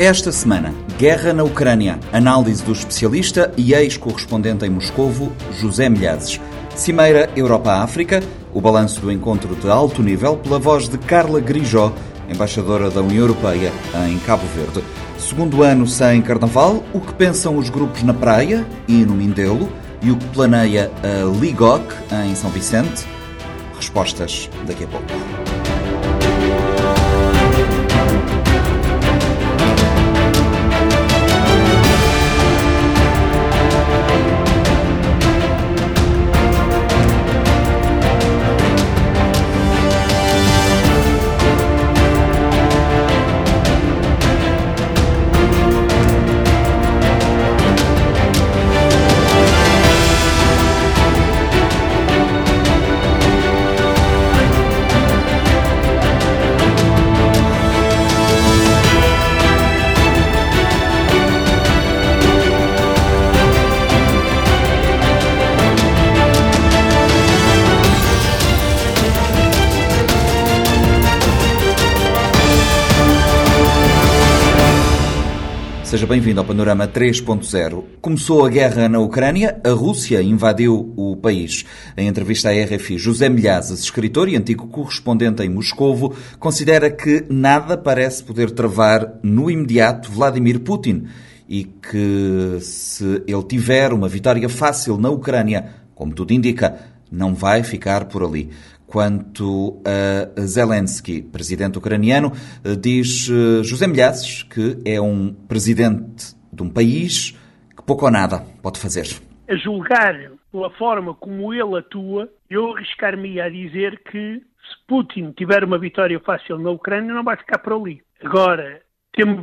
Esta semana, guerra na Ucrânia. Análise do especialista e ex-correspondente em Moscovo, José Milhazes. Cimeira Europa-África, o balanço do encontro de alto nível pela voz de Carla Grijó, embaixadora da União Europeia em Cabo Verde. Segundo ano sem carnaval, o que pensam os grupos na praia e no Mindelo e o que planeia a Ligoc em São Vicente? Respostas daqui a pouco. Bem-vindo ao Panorama 3.0. Começou a guerra na Ucrânia, a Rússia invadiu o país. Em entrevista à RFI, José Milhazes, escritor e antigo correspondente em Moscovo, considera que nada parece poder travar no imediato Vladimir Putin e que se ele tiver uma vitória fácil na Ucrânia, como tudo indica, não vai ficar por ali quanto a Zelensky, presidente ucraniano, eh, diz eh, José Milhazes que é um presidente de um país que pouco ou nada pode fazer. A julgar pela forma como ele atua, eu arriscar-me a dizer que se Putin tiver uma vitória fácil na Ucrânia, não vai ficar por ali. Agora,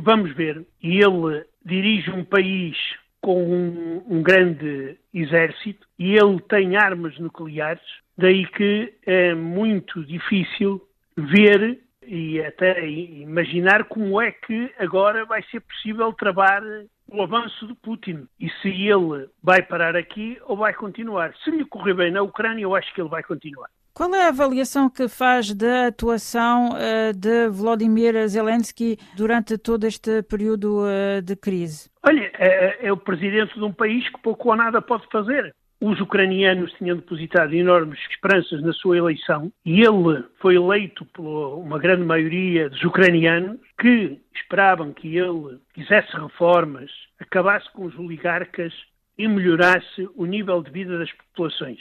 vamos ver, ele dirige um país com um, um, grande exército e ele tem armas nucleares, daí que é muito difícil ver e até imaginar como é que agora vai ser possível travar o avanço de Putin e se ele vai parar aqui ou vai continuar. Se lhe correr bem na Ucrânia, eu acho que ele vai continuar. Qual é a avaliação que faz da atuação uh, de Vladimir Zelensky durante todo este período uh, de crise? Olha, é, é, o presidente de um país que pouco ou nada pode fazer. Os ucranianos tinham depositado enormes esperanças na sua eleição e ele foi eleito por uma grande maioria dos ucranianos que esperavam que ele fizesse reformas, acabasse com os oligarcas e melhorasse o nível de vida das populações.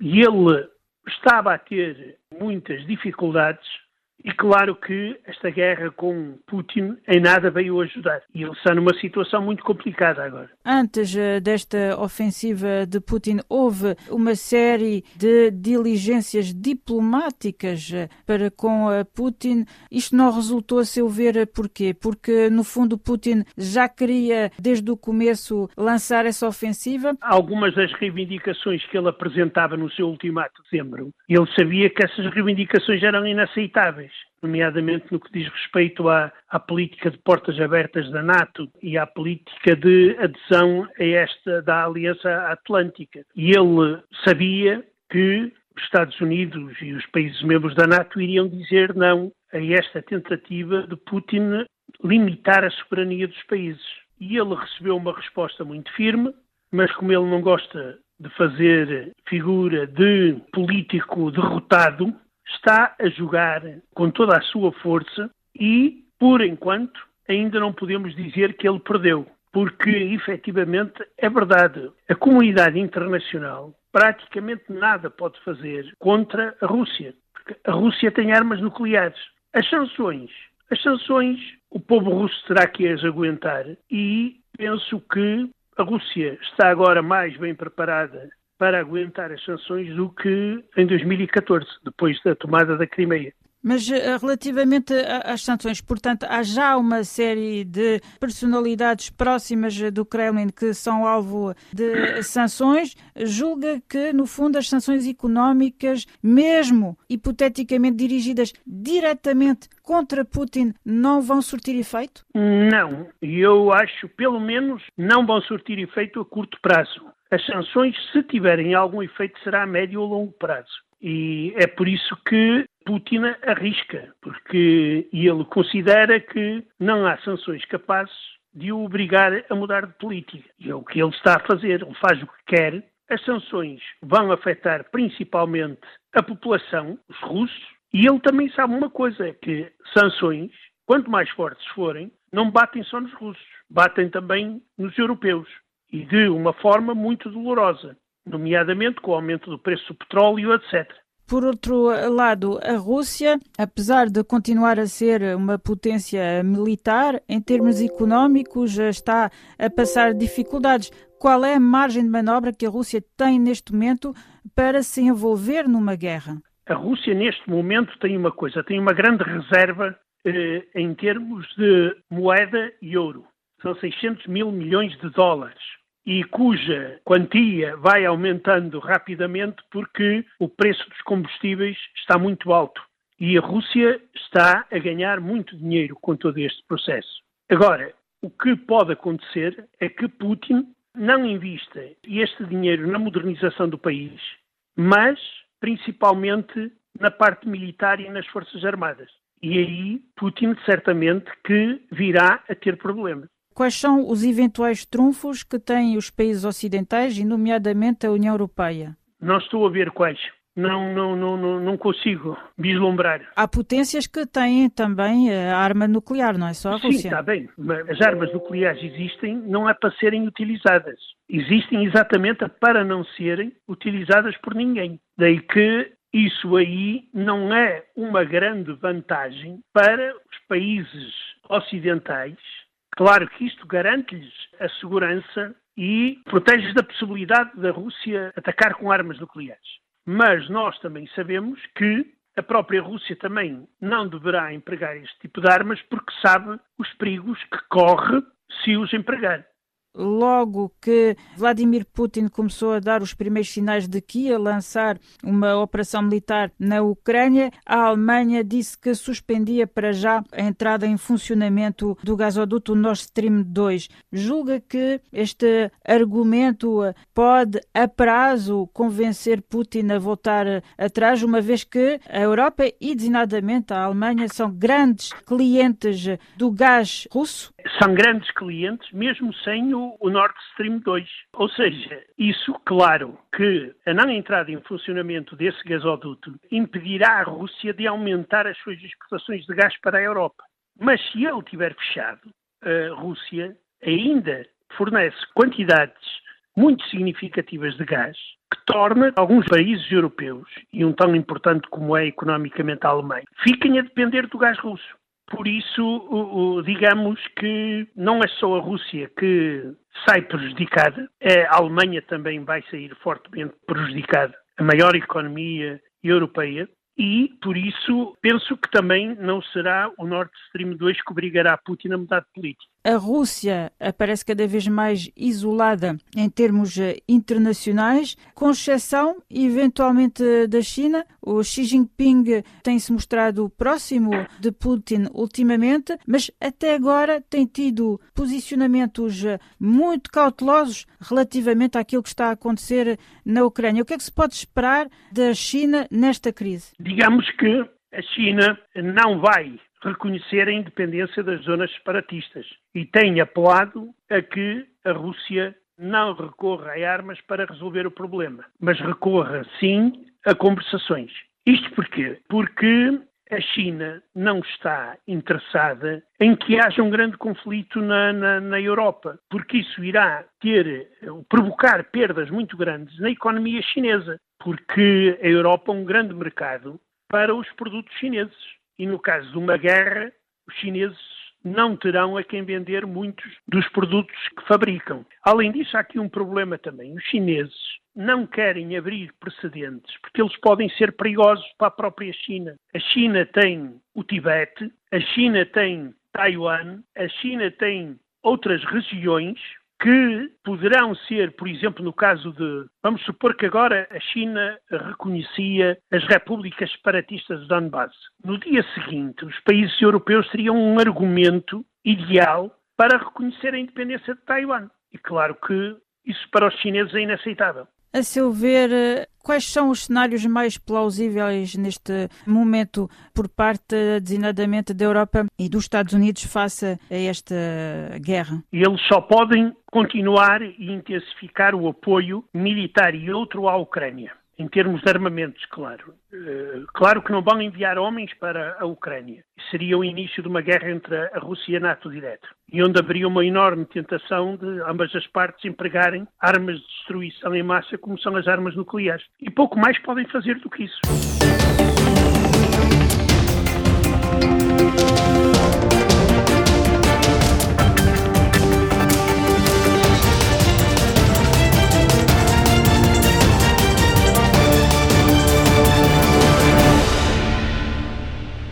E ele estava a ter muitas dificuldades e claro que esta guerra com Putin em nada veio ajudar. E ele está numa situação muito complicada agora. Antes eh, desta ofensiva de Putin, houve uma série de diligências diplomáticas eh, para com eh, Putin. Isto não resultou, a seu ver, porquê? Porque, no fundo, Putin já queria, desde o começo, lançar essa ofensiva? Algumas das reivindicações que ele apresentava no seu ultimato de dezembro, ele sabia que essas reivindicações eram inaceitáveis nomeadamente no que diz respeito à, à, política de portas abertas da NATO e à política de adesão a esta da Aliança Atlântica. E ele sabia que os Estados Unidos e os países membros da NATO iriam dizer não a esta tentativa de Putin limitar a soberania dos países. E ele recebeu uma resposta muito firme, mas como ele não gosta de fazer figura de político derrotado, está a jogar com toda a sua força e, por enquanto, ainda não podemos dizer que ele perdeu, porque efetivamente é verdade. A comunidade internacional praticamente nada pode fazer contra a Rússia, porque a Rússia tem armas nucleares. As sanções, as sanções, o povo russo terá que as aguentar e penso que a Rússia está agora mais bem preparada para aguentar as sanções do que em 2014, depois da tomada da Crimeia. Mas eh, relativamente às sanções, portanto, há já uma série de personalidades próximas do Kremlin que são alvo de sanções. Julga que, no fundo, as sanções económicas, mesmo hipoteticamente dirigidas diretamente contra Putin, não vão surtir efeito? Não. Eu acho, pelo menos, não vão surtir efeito a curto prazo. As sanções, se tiverem algum efeito, será a médio ou longo prazo. E é por isso que Putin arrisca, porque ele considera que não há sanções capazes de o obrigar a mudar de política. E é o que ele está a fazer. Ele faz o que quer. As sanções vão afetar principalmente a população, os russos, e ele também sabe uma coisa, é que sanções, quanto mais fortes forem, não batem só nos russos, batem também nos europeus. E de uma forma muito dolorosa, nomeadamente com o aumento do preço do petróleo, etc. Por outro lado, a Rússia, apesar de continuar a ser uma potência militar, em termos económicos está a passar dificuldades. Qual é a margem de manobra que a Rússia tem neste momento para se envolver numa guerra? A Rússia, neste momento, tem uma coisa: tem uma grande reserva eh, em termos de moeda e ouro. São 600 mil milhões de dólares e cuja quantia vai aumentando rapidamente porque o preço dos combustíveis está muito alto. E a Rússia está a ganhar muito dinheiro com todo este processo. Agora, o que pode acontecer é que Putin não invista este dinheiro na modernização do país, mas principalmente na parte militar e nas Forças Armadas. E aí Putin certamente que virá a ter problemas. Quais são os eventuais trunfos que têm os países ocidentais, e nomeadamente a União Europeia? Não estou a ver quais. Não, não, não, não, consigo vislumbrar. Há potências que têm também a arma nuclear, não é só a Rússia? Sim, está bem. As armas nucleares existem não é para serem utilizadas. Existem exatamente para não serem utilizadas por ninguém. Daí que isso aí não é uma grande vantagem para os países ocidentais Claro que isto garante-lhes a segurança e protege da possibilidade da Rússia atacar com armas nucleares. Mas nós também sabemos que a própria Rússia também não deverá empregar este tipo de armas porque sabe os perigos que corre se os empregar logo que Vladimir Putin começou a dar os primeiros sinais de que ia lançar uma operação militar na Ucrânia, a Alemanha disse que suspendia para já a entrada em funcionamento do gasoduto Nord Stream 2. Julga que este argumento pode, a prazo, convencer Putin a voltar atrás, uma vez que a Europa e, designadamente, a Alemanha são grandes clientes do gás russo? São grandes clientes, mesmo sem o o, Nord Stream 2. Ou seja, isso, claro, que a não entrada em funcionamento desse gasoduto impedirá a Rússia de aumentar as suas exportações de gás para a Europa. Mas se ele tiver fechado, a Rússia ainda fornece quantidades muito significativas de gás, que torna alguns países europeus, e um tão importante como é economicamente a Alemanha, fiquem a depender do gás russo. Por isso, digamos que não é só a Rússia que sai prejudicada, a Alemanha também vai sair fortemente prejudicada, a maior economia europeia, e, por isso, penso que também não será o Nord Stream 2 que obrigará Putin a mudar de política a Rússia aparece cada vez mais isolada em termos eh, internacionais, com exceção, eventualmente, da China. O Xi Jinping tem se mostrado próximo de Putin ultimamente, mas até agora tem tido posicionamentos eh, muito cautelosos relativamente àquilo que está a acontecer na Ucrânia. O que é que se pode esperar da China nesta crise? Digamos que a China não vai reconhecer a independência das zonas separatistas e tem apelado a que a Rússia não recorra a armas para resolver o problema, mas recorra sim a conversações. Isto porquê? Porque a China não está interessada em que haja um grande conflito na, na, na, Europa, porque isso irá ter, provocar perdas muito grandes na economia chinesa, porque a Europa é um grande mercado para os produtos chineses. E no caso de uma guerra, os chineses não terão a quem vender muitos dos produtos que fabricam. Além disso, há aqui um problema também. Os chineses não querem abrir precedentes porque eles podem ser perigosos para a própria China. A China tem o Tibete, a China tem Taiwan, a China tem outras regiões que poderão ser, por exemplo, no caso de. Vamos supor que agora a China reconhecia as repúblicas separatistas de Donbass. No dia seguinte, os países europeus teriam um argumento ideal para reconhecer a independência de Taiwan. E claro que isso para os chineses é inaceitável. A seu ver, quais são os cenários mais plausíveis neste momento por parte, designadamente, da Europa e dos Estados Unidos face a esta guerra? Eles só podem continuar e intensificar o apoio militar e outro à Ucrânia em termos de armamentos, claro. Eh, claro que não vão enviar homens para a Ucrânia. Seria o início de uma guerra entre a Rússia e a NATO direto. E onde haveria uma enorme tentação de ambas as partes empregarem armas de destruição em massa, como são as armas nucleares. E pouco mais podem fazer do que isso.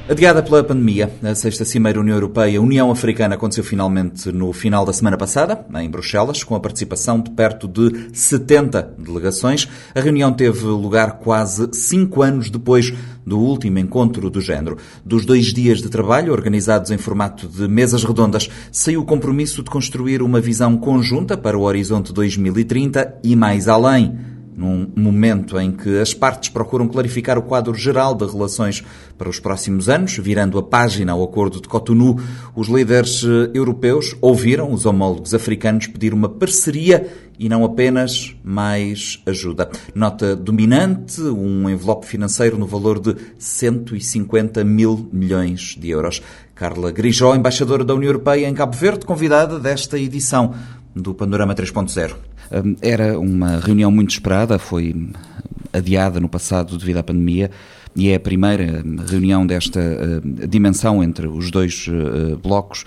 Adiada pela pandemia, a sexta Cimeira União Europeia-União Africana aconteceu finalmente no final da semana passada, em Bruxelas, com a participação de perto de 70 delegações. A reunião teve lugar quase cinco anos depois do último encontro do género. Dos dois dias de trabalho, organizados em formato de mesas redondas, saiu o compromisso de construir uma visão conjunta para o horizonte 2030 e mais além num momento em que as partes procuram clarificar o quadro geral de relações para os próximos anos, virando a página ao Acordo de Cotonou, os líderes eh, europeus ouviram os homólogos africanos pedir uma parceria e não apenas mais ajuda. Nota dominante, um envelope financeiro no valor de 150 mil milhões de euros. Carla Grijó, embaixadora da União Europeia em Cabo Verde, convidada desta edição do Panorama 3.0. Era uma reunião muito esperada, foi adiada no passado devido à pandemia e é a primeira reunião desta uh, dimensão entre os dois blocos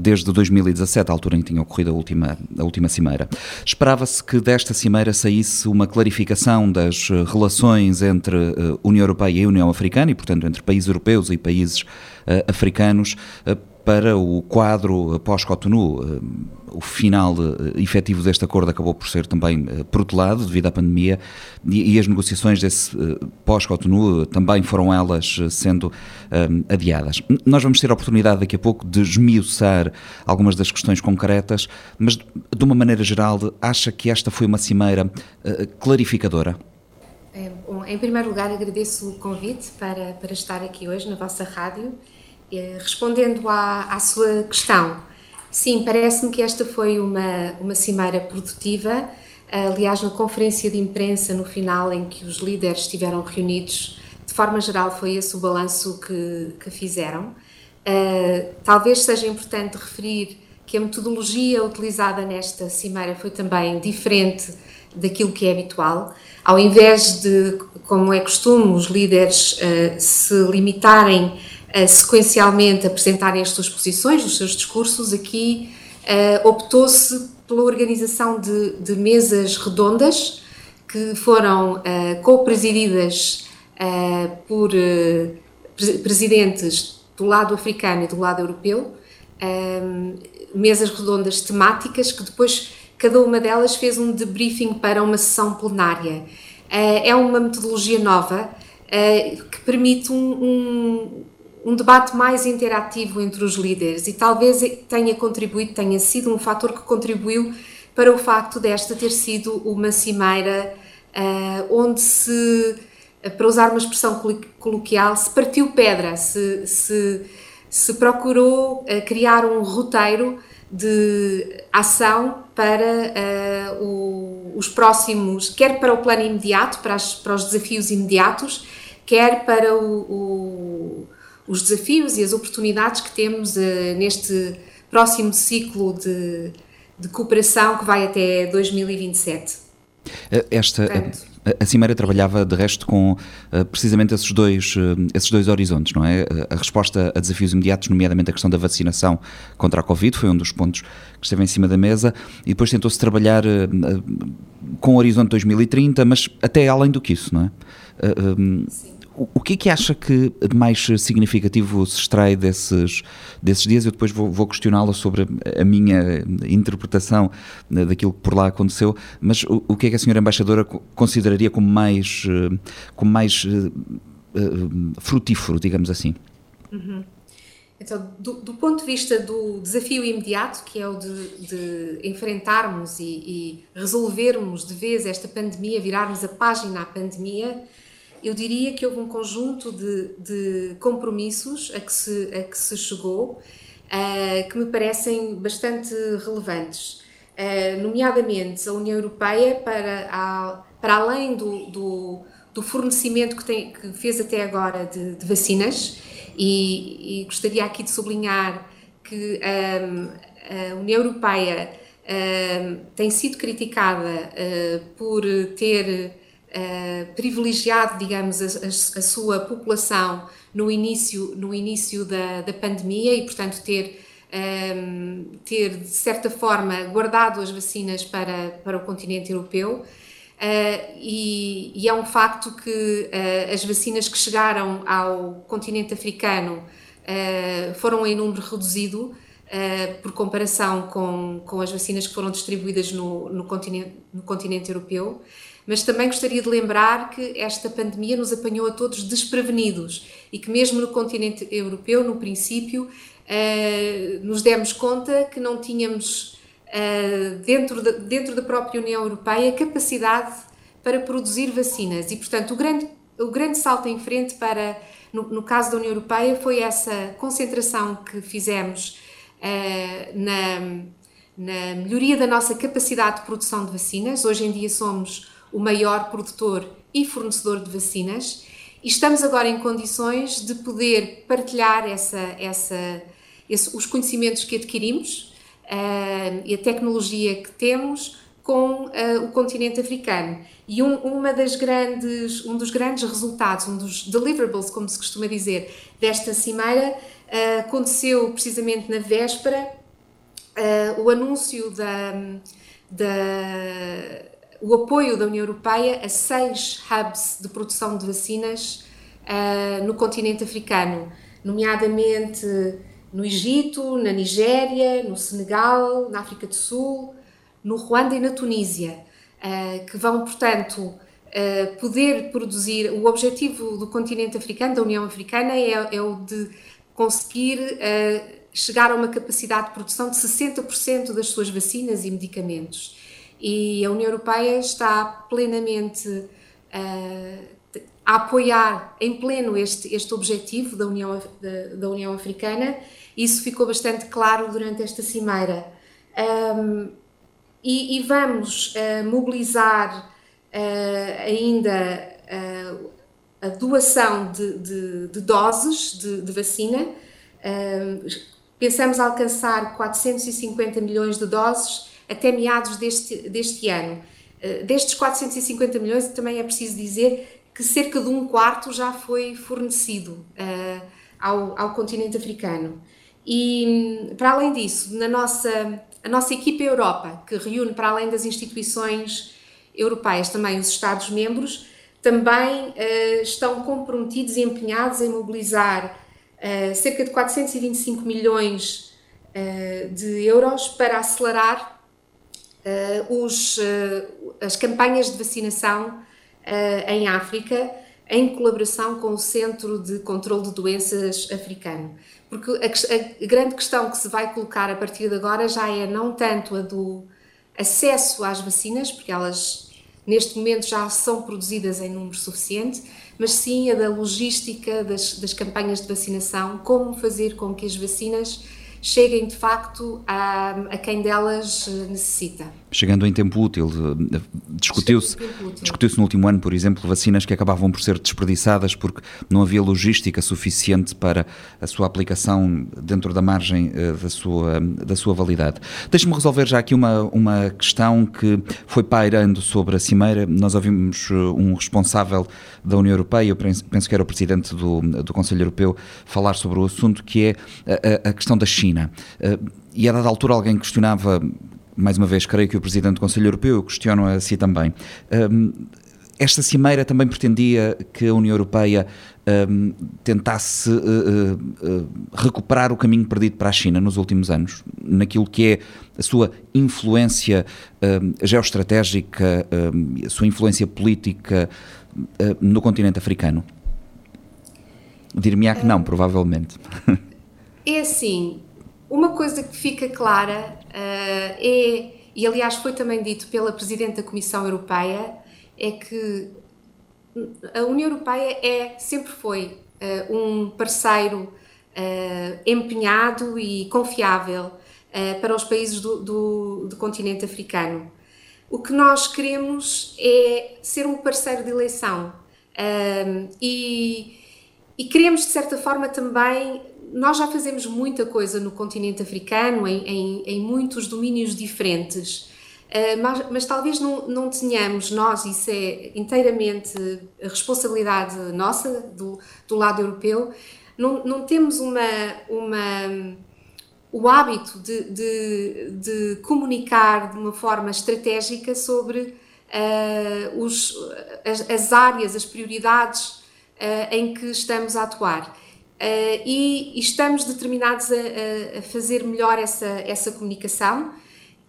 desde 2017, a altura em que tinha ocorrido a última, a última cimeira. Esperava-se que desta cimeira saísse uma clarificação das relações entre União Europeia e União Africana e, portanto, entre países europeus e países africanos para o quadro pós-Cotonou. Eh, o final eh, efetivo deste acordo acabou por ser também eh, protelado devido à pandemia e, as negociações desse pós-Cotonou também foram elas sendo adiadas. Nós vamos ter a oportunidade daqui a pouco de esmiuçar algumas das questões concretas, mas de uma maneira geral, acha que esta foi uma cimeira clarificadora? Em primeiro lugar, agradeço o convite para, para estar aqui hoje na vossa rádio respondendo à, à sua questão, sim, parece-me que esta foi uma, uma cimeira produtiva. Aliás, na conferência de imprensa no final, em que os líderes estiveram reunidos, de forma geral, foi esse o balanço que, que fizeram. Uh, talvez seja importante referir que a metodologia utilizada nesta cimeira foi também diferente daquilo que é habitual. Ao invés de, como é costume, os líderes uh, se limitarem sequencialmente apresentarem as suas posições, os seus discursos, aqui uh, optou-se pela organização de, de, mesas redondas que foram uh, co-presididas uh, por presidentes do lado africano e do lado europeu, mesas redondas temáticas que depois cada uma delas fez um debriefing para uma sessão plenária. é uma metodologia nova que permite um, um um debate mais interativo entre os líderes e talvez tenha contribuído, tenha sido um fator que contribuiu para o facto desta ter sido uma cimeira uh, onde se, para usar uma expressão coloquial, se partiu pedra, se, se, se procurou uh, criar um roteiro de ação para uh, o, os próximos, quer para o plano imediato, para, as, para os desafios imediatos, quer para o, o os desafios e as oportunidades que temos uh, neste próximo ciclo de, de, cooperação que vai até 2027. Eh, esta, a, a Cimeira trabalhava de resto com precisamente esses dois, esses dois horizontes, não é? A resposta a desafios imediatos, nomeadamente a questão da vacinação contra a Covid, foi um dos pontos que esteve em cima da mesa, e depois tentou-se trabalhar com o horizonte 2030, mas até além do que isso, não é? Sim. O que é que acha que mais significativo se extrai desses, desses dias? Eu depois vou, vou questioná-la sobre a minha interpretação daquilo que por lá aconteceu, mas o, o que é que a senhora embaixadora consideraria como mais, como mais uh, frutífero, digamos assim? Uhum. Então, do, do, ponto de vista do desafio imediato, que é o de, de enfrentarmos e, e, resolvermos de vez esta pandemia, virarmos a página à pandemia, eu diria que houve um conjunto de, de compromissos a que se, a que se chegou uh, que me parecem bastante relevantes. Uh, nomeadamente, a União Europeia, para, a, para além do, do, do fornecimento que, tem, que fez até agora de, de vacinas, e, e, gostaria aqui de sublinhar que um, a União Europeia um, tem sido criticada uh, por ter uh, privilegiado, digamos, a, a, a, sua população no início, no início da, da pandemia e, portanto, ter, um, ter, de certa forma, guardado as vacinas para, para o continente europeu. Uh, e, e, é um facto que uh, as vacinas que chegaram ao continente africano uh, foram em número reduzido por comparação com, com as vacinas que foram distribuídas no, no, continente, no continente europeu. Mas também gostaria de lembrar que esta pandemia nos apanhou a todos desprevenidos e que, mesmo no continente europeu, no princípio, nos demos conta que não tínhamos uh, dentro, de, dentro da própria União Europeia capacidade para produzir vacinas. E, portanto, o grande, o grande salto em frente para, no, no caso da União Europeia, foi essa concentração que fizemos uh, na, na melhoria da nossa capacidade de produção de vacinas. Hoje em dia somos o maior produtor e fornecedor de vacinas e estamos agora em condições de poder partilhar essa, essa, esse, os conhecimentos que adquirimos uh, e a tecnologia que temos com uh, o continente africano. E um, uma das grandes, um dos grandes resultados, um dos deliverables, como se costuma dizer, desta cimeira, uh, aconteceu precisamente na véspera, o anúncio da, da, o apoio da União Europeia a seis hubs de produção de vacinas no continente africano, nomeadamente no Egito, na Nigéria, no Senegal, na África do Sul, no Ruanda e na Tunísia, eh, que vão, portanto, eh, poder produzir. O objetivo do continente africano, da União Africana, é, é o de conseguir eh, chegar a uma capacidade de produção de 60% das suas vacinas e medicamentos. E a União Europeia está plenamente a apoiar em pleno este, este objetivo da União, da, da União Africana isso ficou bastante claro durante esta cimeira. Um, e, e, vamos uh, mobilizar uh, ainda uh, a doação de, de, de doses de, de vacina. pensamos alcançar 450 milhões de doses até meados deste, deste ano. destes 450 milhões, também é preciso dizer que cerca de um quarto já foi fornecido ao, ao continente africano. E, para além disso, na nossa, a nossa equipa Europa, que reúne, para além das instituições europeias, também os Estados-membros, também uh, estão comprometidos e empenhados em mobilizar uh, cerca de 425 milhões uh, de euros para acelerar os, as campanhas de vacinação em África, em colaboração com o Centro de Controlo de Doenças Africano. Porque a, a, grande questão que se vai colocar a partir de agora já é não tanto a do acesso às vacinas, porque elas neste momento já são produzidas em número suficiente, mas sim a da logística das, das campanhas de vacinação, como fazer com que as vacinas cheguem de facto a, a quem delas eh, necessita. Chegando em tempo útil, eh, discutiu-se discutiu no último ano, por exemplo, vacinas que acabavam por ser desperdiçadas porque não havia logística suficiente para a sua aplicação dentro da margem eh, da sua, da sua validade. Deixe-me resolver já aqui uma, uma questão que foi pairando sobre a Cimeira. Nós ouvimos um responsável da União Europeia, eu penso que era o presidente do, do Conselho Europeu, falar sobre o assunto que é a, a questão da China. Eh, e a dada altura alguém questionava, mais uma vez, creio que o Presidente do Conselho Europeu, eu questiono a si também, ehm, esta cimeira também pretendia que a União Europeia um, ehm, tentasse uh, uh, recuperar o caminho perdido para a China nos últimos anos, naquilo que é a sua influência um, geoestratégica, a sua influência política no continente africano. Dir-me-á que não, provavelmente. É assim, uma coisa que fica clara uh, é, e aliás foi também dito pela Presidente da Comissão Europeia, é que a União Europeia é, sempre foi uh, um parceiro uh, empenhado e confiável para os países do, do, do continente africano. O que nós queremos é ser um parceiro de eleição e, e queremos, de certa forma, também nós já fazemos muita coisa no continente africano, em, em, em muitos domínios diferentes, uh, mas, mas, talvez não, não tenhamos nós, isso é inteiramente a responsabilidade nossa, do, do lado europeu, não, não temos uma, uma, o hábito de, de, de comunicar de uma forma estratégica sobre uh, os, as, as, áreas, as prioridades uh, em que estamos a atuar. Uh, e, e, estamos determinados a, a, fazer melhor essa, essa comunicação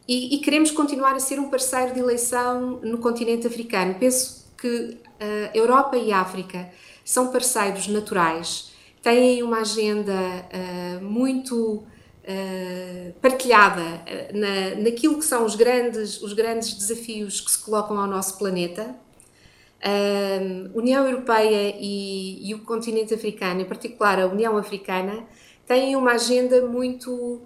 e, e, queremos continuar a ser um parceiro de eleição no continente africano. Penso que a uh, Europa e a África são parceiros naturais, têm uma agenda uh, muito partilhada na, naquilo que são os grandes, os grandes desafios que se colocam ao nosso planeta a União Europeia e, e, o continente africano, em particular a União Africana, têm uma agenda muito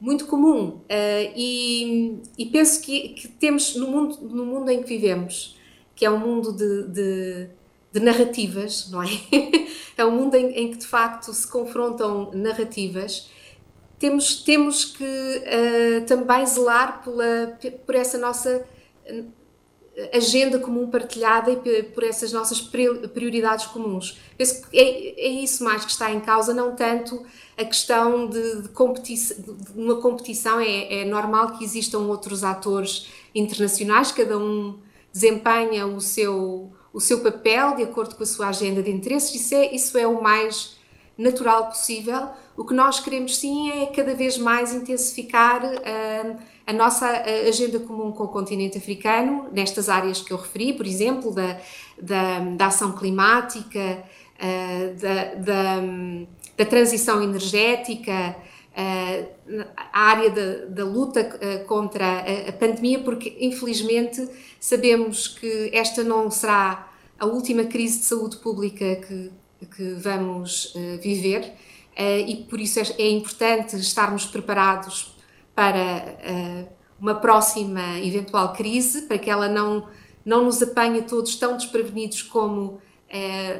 muito comum. Uh, e, e, penso que, que, temos no mundo no mundo em que vivemos que é um mundo de, de, de narrativas não é? É um mundo em, em, que de facto se confrontam narrativas. Temos temos que uh, também zelar pela por essa nossa agenda comum partilhada e por essas nossas prioridades comuns. Penso que é, é isso mais que está em causa, não tanto a questão de, de, de uma competição. É, é, normal que existam outros atores internacionais, cada um desempenha o seu, o seu papel de acordo com a sua agenda de interesses, isso é, isso é o mais natural possível. O que nós queremos sim é cada vez mais intensificar uh, a nossa agenda comum com o continente africano, nestas áreas que eu referi, por exemplo, da, da, da ação climática, uh, da, da, da, transição energética, uh, a área da, da luta contra a, a, pandemia, porque infelizmente sabemos que esta não será a última crise de saúde pública que, que vamos viver. e por isso é, é importante estarmos preparados para uh, uma próxima eventual crise, para que ela não, não nos apanhe todos tão desprevenidos como uh,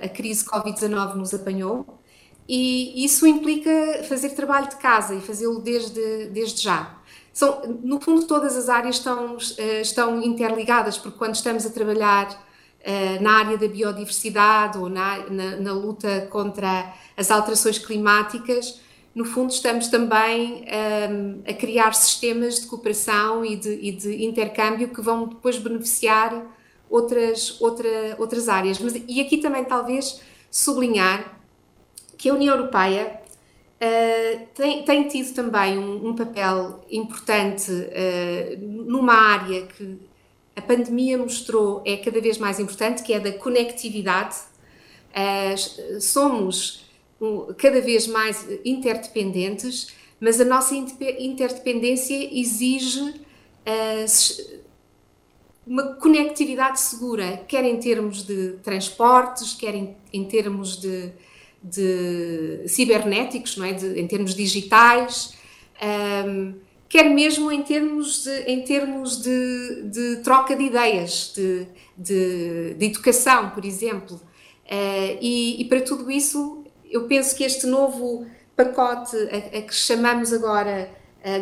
a crise Covid-19 nos apanhou. E isso implica fazer trabalho de casa e fazê-lo desde, desde já. São, no fundo, todas as áreas estão, uh, estão interligadas, porque quando estamos a trabalhar na área da biodiversidade ou na, na, na luta contra as alterações climáticas, no fundo, estamos também um, a criar sistemas de cooperação e de, e de, intercâmbio que vão depois beneficiar outras, outra, outras áreas. Mas, e aqui também, talvez, sublinhar que a União Europeia uh, tem, tem, tido também um, um papel importante uh, numa área que a pandemia mostrou é cada vez mais importante, que é da conectividade. Uh, somos cada vez mais interdependentes, mas a nossa interdependência exige uh, uma conectividade segura, quer em termos de transportes, quer em, termos de, de, cibernéticos, não é? De, em termos digitais, um, quer mesmo em termos de, em termos de, de troca de ideias, de, de, de educação, por exemplo. Uh, e, e, para tudo isso eu penso que este novo pacote, a, a que chamamos agora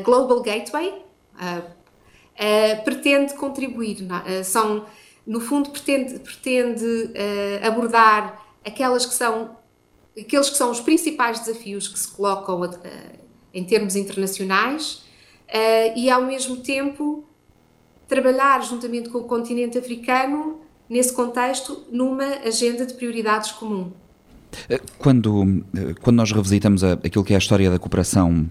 Global Gateway, uh, uh, pretende contribuir. são, no fundo, pretende, pretende abordar aquelas que são, aqueles que são os principais desafios que se colocam em termos internacionais e, ao mesmo tempo, trabalhar juntamente com o continente africano nesse contexto numa agenda de prioridades comum. Eh, quando, eh, quando nós revisitamos a, aquilo que é a história da cooperação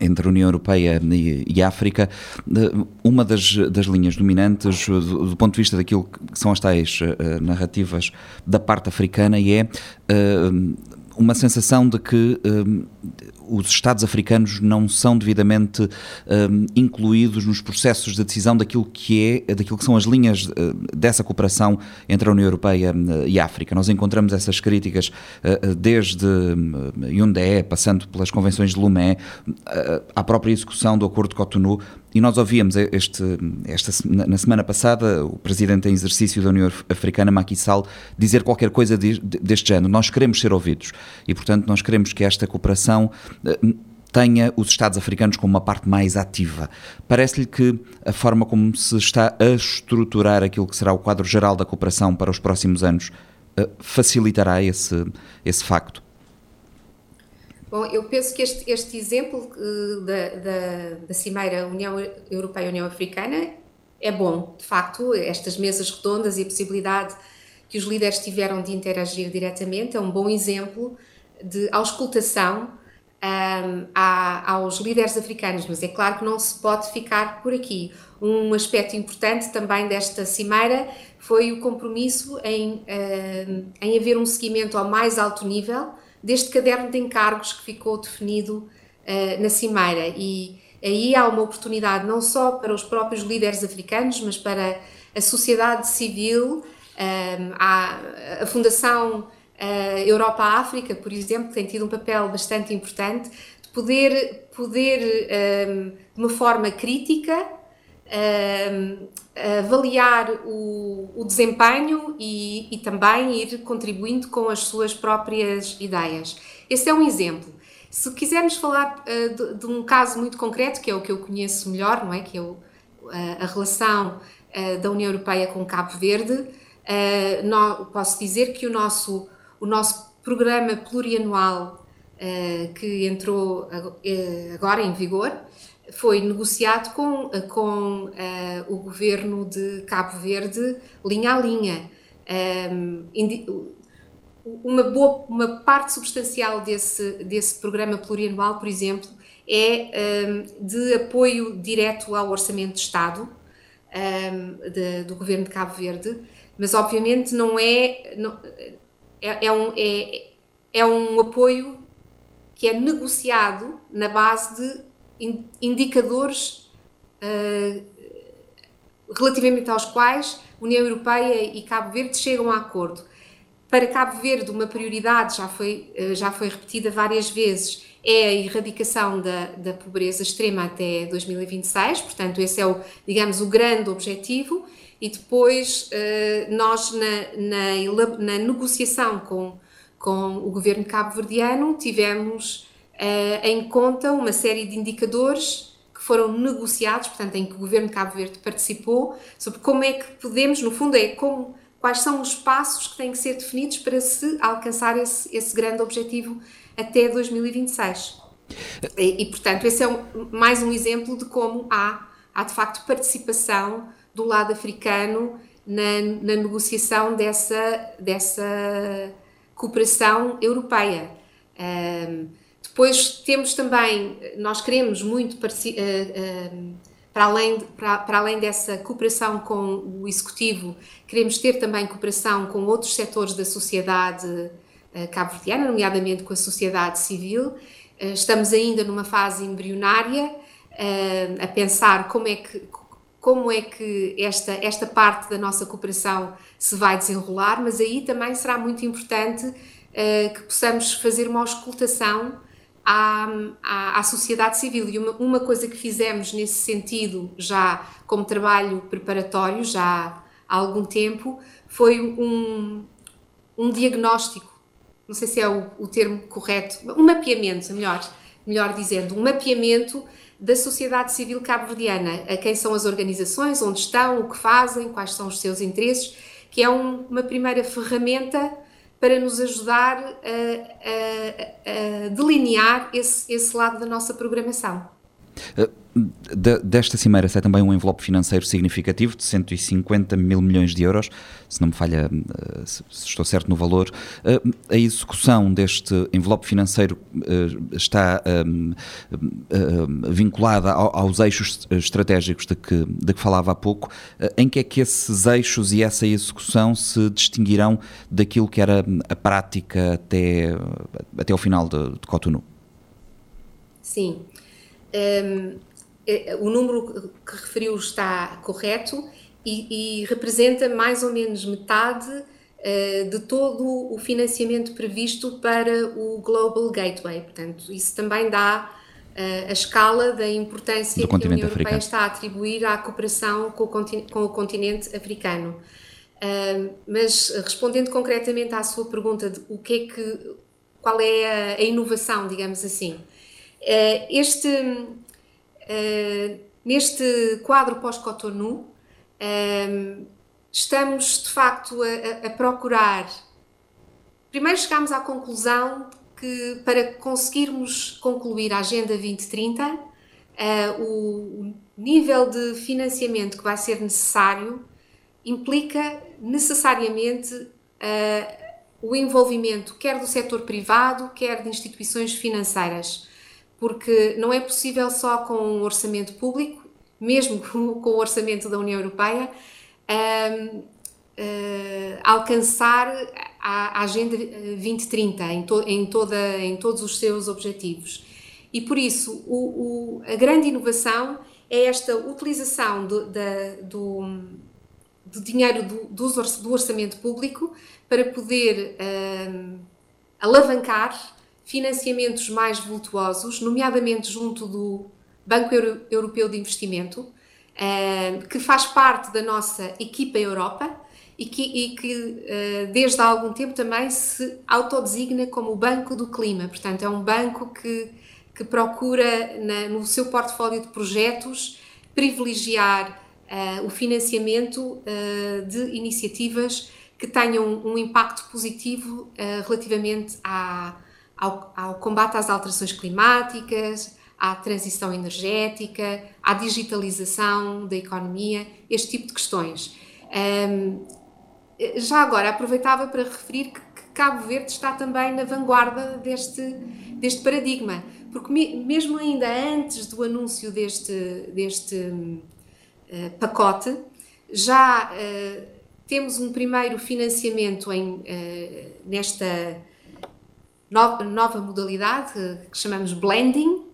entre a União Europeia e, e África, eh, uma das, das linhas dominantes do, do, ponto de vista daquilo que são as tais uh, narrativas da parte africana é uh, uma sensação de que um, os Estados africanos não são devidamente um, incluídos nos processos de decisão daquilo que é, daquilo que são as linhas uh, dessa cooperação entre a União Europeia uh, e a África. Nós encontramos essas críticas uh, desde Yundé, passando pelas convenções de Lomé, à própria execução do Acordo de Cotonou, e nós ouvíamos este, esta, na semana passada o presidente em exercício da União Africana, Macky Sall, dizer qualquer coisa de, de, deste género. Nós queremos ser ouvidos e, portanto, nós queremos que esta cooperação eh, tenha os Estados africanos como uma parte mais ativa. Parece-lhe que a forma como se está a estruturar aquilo que será o quadro geral da cooperação para os próximos anos eh, facilitará esse, esse facto? Bom, eu penso que este, este exemplo uh, da, da, da Cimeira União Europeia-União Africana é bom. De facto, estas mesas redondas e a possibilidade que os líderes tiveram de interagir diretamente é um bom exemplo de auscultação um, a, aos líderes africanos, mas é claro que não se pode ficar por aqui. Um aspecto importante também desta cimeira foi o compromisso em, em haver um seguimento ao mais alto nível deste caderno de encargos que ficou definido uh, na Cimeira. E aí há uma oportunidade não só para os próprios líderes africanos, mas para a sociedade civil, um, ehm, a, a Fundação uh, Europa-África, por exemplo, que tem tido um papel bastante importante, de poder, poder um, ehm, de uma forma crítica, avaliar o, o desempenho e, e, também ir contribuindo com as suas próprias ideias. Esse é um exemplo. Se quisermos falar uh, de, de, um caso muito concreto, que é o que eu conheço melhor, não é? Que é o, a relação uh, da União Europeia com Cabo Verde, posso dizer que o nosso, o nosso programa plurianual que entrou agora em vigor, foi negociado com, com uh, o governo de Cabo Verde, linha a linha. Um, uma, boa, uma parte substancial desse, desse programa plurianual, por exemplo, é um, de apoio direto ao Orçamento de Estado um, de, do governo de Cabo Verde, mas obviamente não é. Não, é, é, um, é, é um apoio que é negociado na base de indicadores uh, relativamente aos quais União Europeia e Cabo Verde chegam a acordo. Para Cabo Verde, uma prioridade já foi, uh, já foi repetida várias vezes, é a erradicação da, da pobreza extrema até 2026, portanto, esse é o, digamos, o grande objetivo. E depois, uh, nós, na, na, na negociação com, com o governo cabo-verdiano, tivemos uh, em conta uma série de indicadores que foram negociados, portanto, em que o governo de Cabo Verde participou, sobre como é que podemos, no fundo, é como, quais são os passos que têm que ser definidos para se alcançar esse, esse grande objetivo até 2026. E, e portanto, esse é um, mais um exemplo de como há, há de facto participação do lado africano na, na negociação dessa, dessa cooperação europeia. Um, depois temos também, nós queremos muito para, eh, eh, para além, para, para além dessa cooperação com o executivo, queremos ter também cooperação com outros setores da sociedade eh, cabo-verdiana, nomeadamente com a sociedade civil. Estamos ainda numa fase embrionária a pensar como é que como é que esta, esta parte da nossa cooperação se vai desenrolar, mas aí também será muito importante que possamos fazer uma auscultação à, à, à sociedade civil. E uma, uma, coisa que fizemos nesse sentido, já como trabalho preparatório, já há algum tempo, foi um, um diagnóstico, não sei se é o, o termo correto, um mapeamento, melhor, melhor dizendo, um mapeamento da sociedade civil cabo-verdiana, a quem são as organizações, onde estão, o que fazem, quais são os seus interesses, que é um, uma primeira ferramenta para nos ajudar a, a, a delinear esse, esse, lado da nossa programação. Desta cimeira sai também um envelope financeiro significativo de 150 mil milhões de euros, se não me falha, eh, se estou certo no valor. Eh, a execução deste envelope financeiro eh, está vinculada aos eixos estratégicos de que, de que falava há pouco. Em que é que esses eixos e essa execução se distinguirão daquilo que era a prática até, até o final de, de Cotonou? Sim. Um é, o número que referiu está correto e, e representa mais ou menos metade uh, de todo o financiamento previsto para o Global Gateway. Portanto, isso também dá uh, a escala da importância que a União Europeia africano. está a atribuir à cooperação com o, continente, com o continente africano. Uh, mas respondendo concretamente à sua pergunta de o que é que, qual é a, a inovação, digamos assim, este eh, neste quadro pós-Cotonou, uh, estamos de facto a, a, procurar. Primeiro, chegámos à conclusão que para conseguirmos concluir a Agenda 2030, uh, eh, o nível de financiamento que vai ser necessário implica necessariamente o envolvimento quer do setor privado, quer de instituições financeiras porque não é possível só com um orçamento público, mesmo com, o orçamento da União Europeia, um, uh, alcançar a, a, Agenda 2030 em, to, em, toda, em todos os seus objetivos. E por isso, o, o, a grande inovação é esta utilização do, da, do, do dinheiro do, do, orçamento público para poder alavancar financiamentos mais vultuosos, nomeadamente junto do Banco Europeu de Investimento, eh, que faz parte da nossa equipa Europa e que, e que eh, desde há algum tempo também se autodesigna como o Banco do Clima. Portanto, é um banco que, que procura, na, no seu portfólio de projetos, privilegiar uh, o financiamento uh, de iniciativas que tenham um impacto positivo uh, relativamente à ao, ao combate às alterações climáticas, à transição energética, à digitalização da economia, este tipo de questões. Um, já agora, aproveitava para referir que, que, Cabo Verde está também na vanguarda deste, deste paradigma, porque me, mesmo ainda antes do anúncio deste, deste uh, pacote, já uh, temos um primeiro financiamento em, uh, nesta nova, nova modalidade que chamamos blending.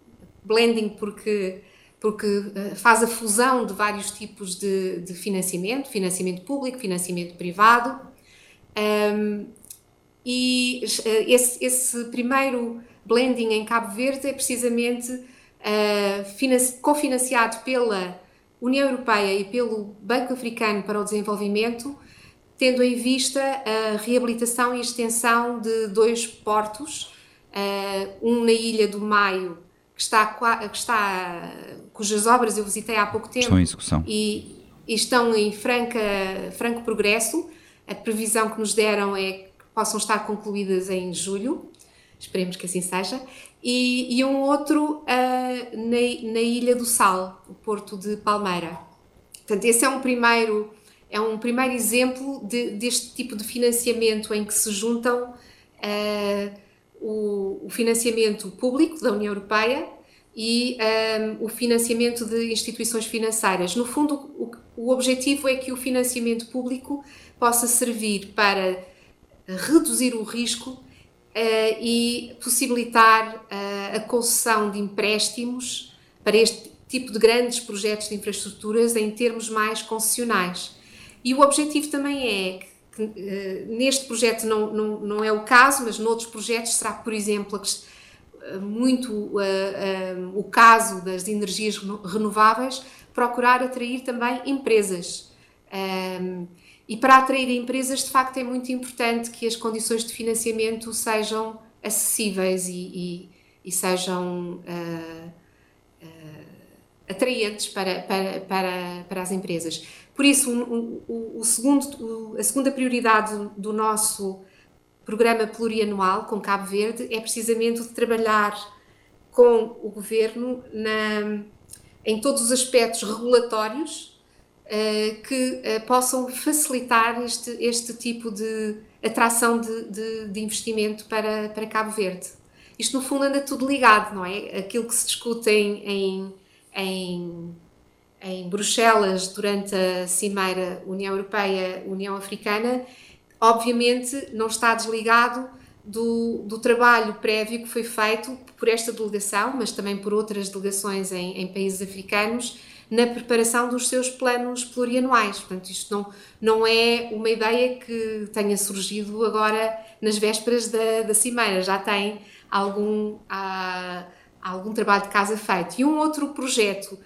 Blending porque, porque eh, faz a fusão de vários tipos de, de financiamento, financiamento público, financiamento privado. Um, e eh, esse, esse, primeiro blending em Cabo Verde é precisamente uh, cofinanciado pela União Europeia e pelo Banco Africano para o Desenvolvimento tendo em vista a reabilitação e extensão de dois portos, eh, um na Ilha do Maio, que está, que está, cujas obras eu visitei há pouco tempo estão em execução. E, e estão em franca, franco progresso. A previsão que nos deram é que possam estar concluídas em julho, esperemos que assim seja, e, e um outro uh, na, na Ilha do Sal, o Porto de Palmeira. Portanto, esse é um primeiro é um primeiro exemplo de, deste tipo de financiamento em que se juntam uh, o, o, financiamento público da União Europeia e um, eh, o financiamento de instituições financeiras. No fundo, o, o objetivo é que o financiamento público possa servir para reduzir o risco uh, e possibilitar uh, a concessão de empréstimos para este tipo de grandes projetos de infraestruturas em termos mais concessionais. E o objetivo também é que, uh, neste projeto não, não, não é o caso, mas noutros projetos será, por exemplo, uh, muito uh, o caso das energias renováveis, procurar atrair também empresas. Um, e para atrair empresas, de facto, é muito importante que as condições de financiamento sejam acessíveis e, e, e sejam atraentes para, para, para, para as empresas. Por isso, o, o, o segundo, a segunda prioridade do nosso programa plurianual com Cabo Verde é precisamente de trabalhar com o governo na, em todos os aspectos regulatórios uh, que uh, possam facilitar este, este tipo de atração de, de, de, investimento para, para Cabo Verde. Isto, no fundo, anda tudo ligado, não é? Aquilo que se discute em, em, em Bruxelas durante a Cimeira União Europeia-União Africana, obviamente não está desligado do, do, trabalho prévio que foi feito por esta delegação, mas também por outras delegações em, em, países africanos, na preparação dos seus planos plurianuais. Portanto, isto não, não é uma ideia que tenha surgido agora nas vésperas da, da Cimeira, já tem algum, há, algum trabalho de casa feito. E um outro projeto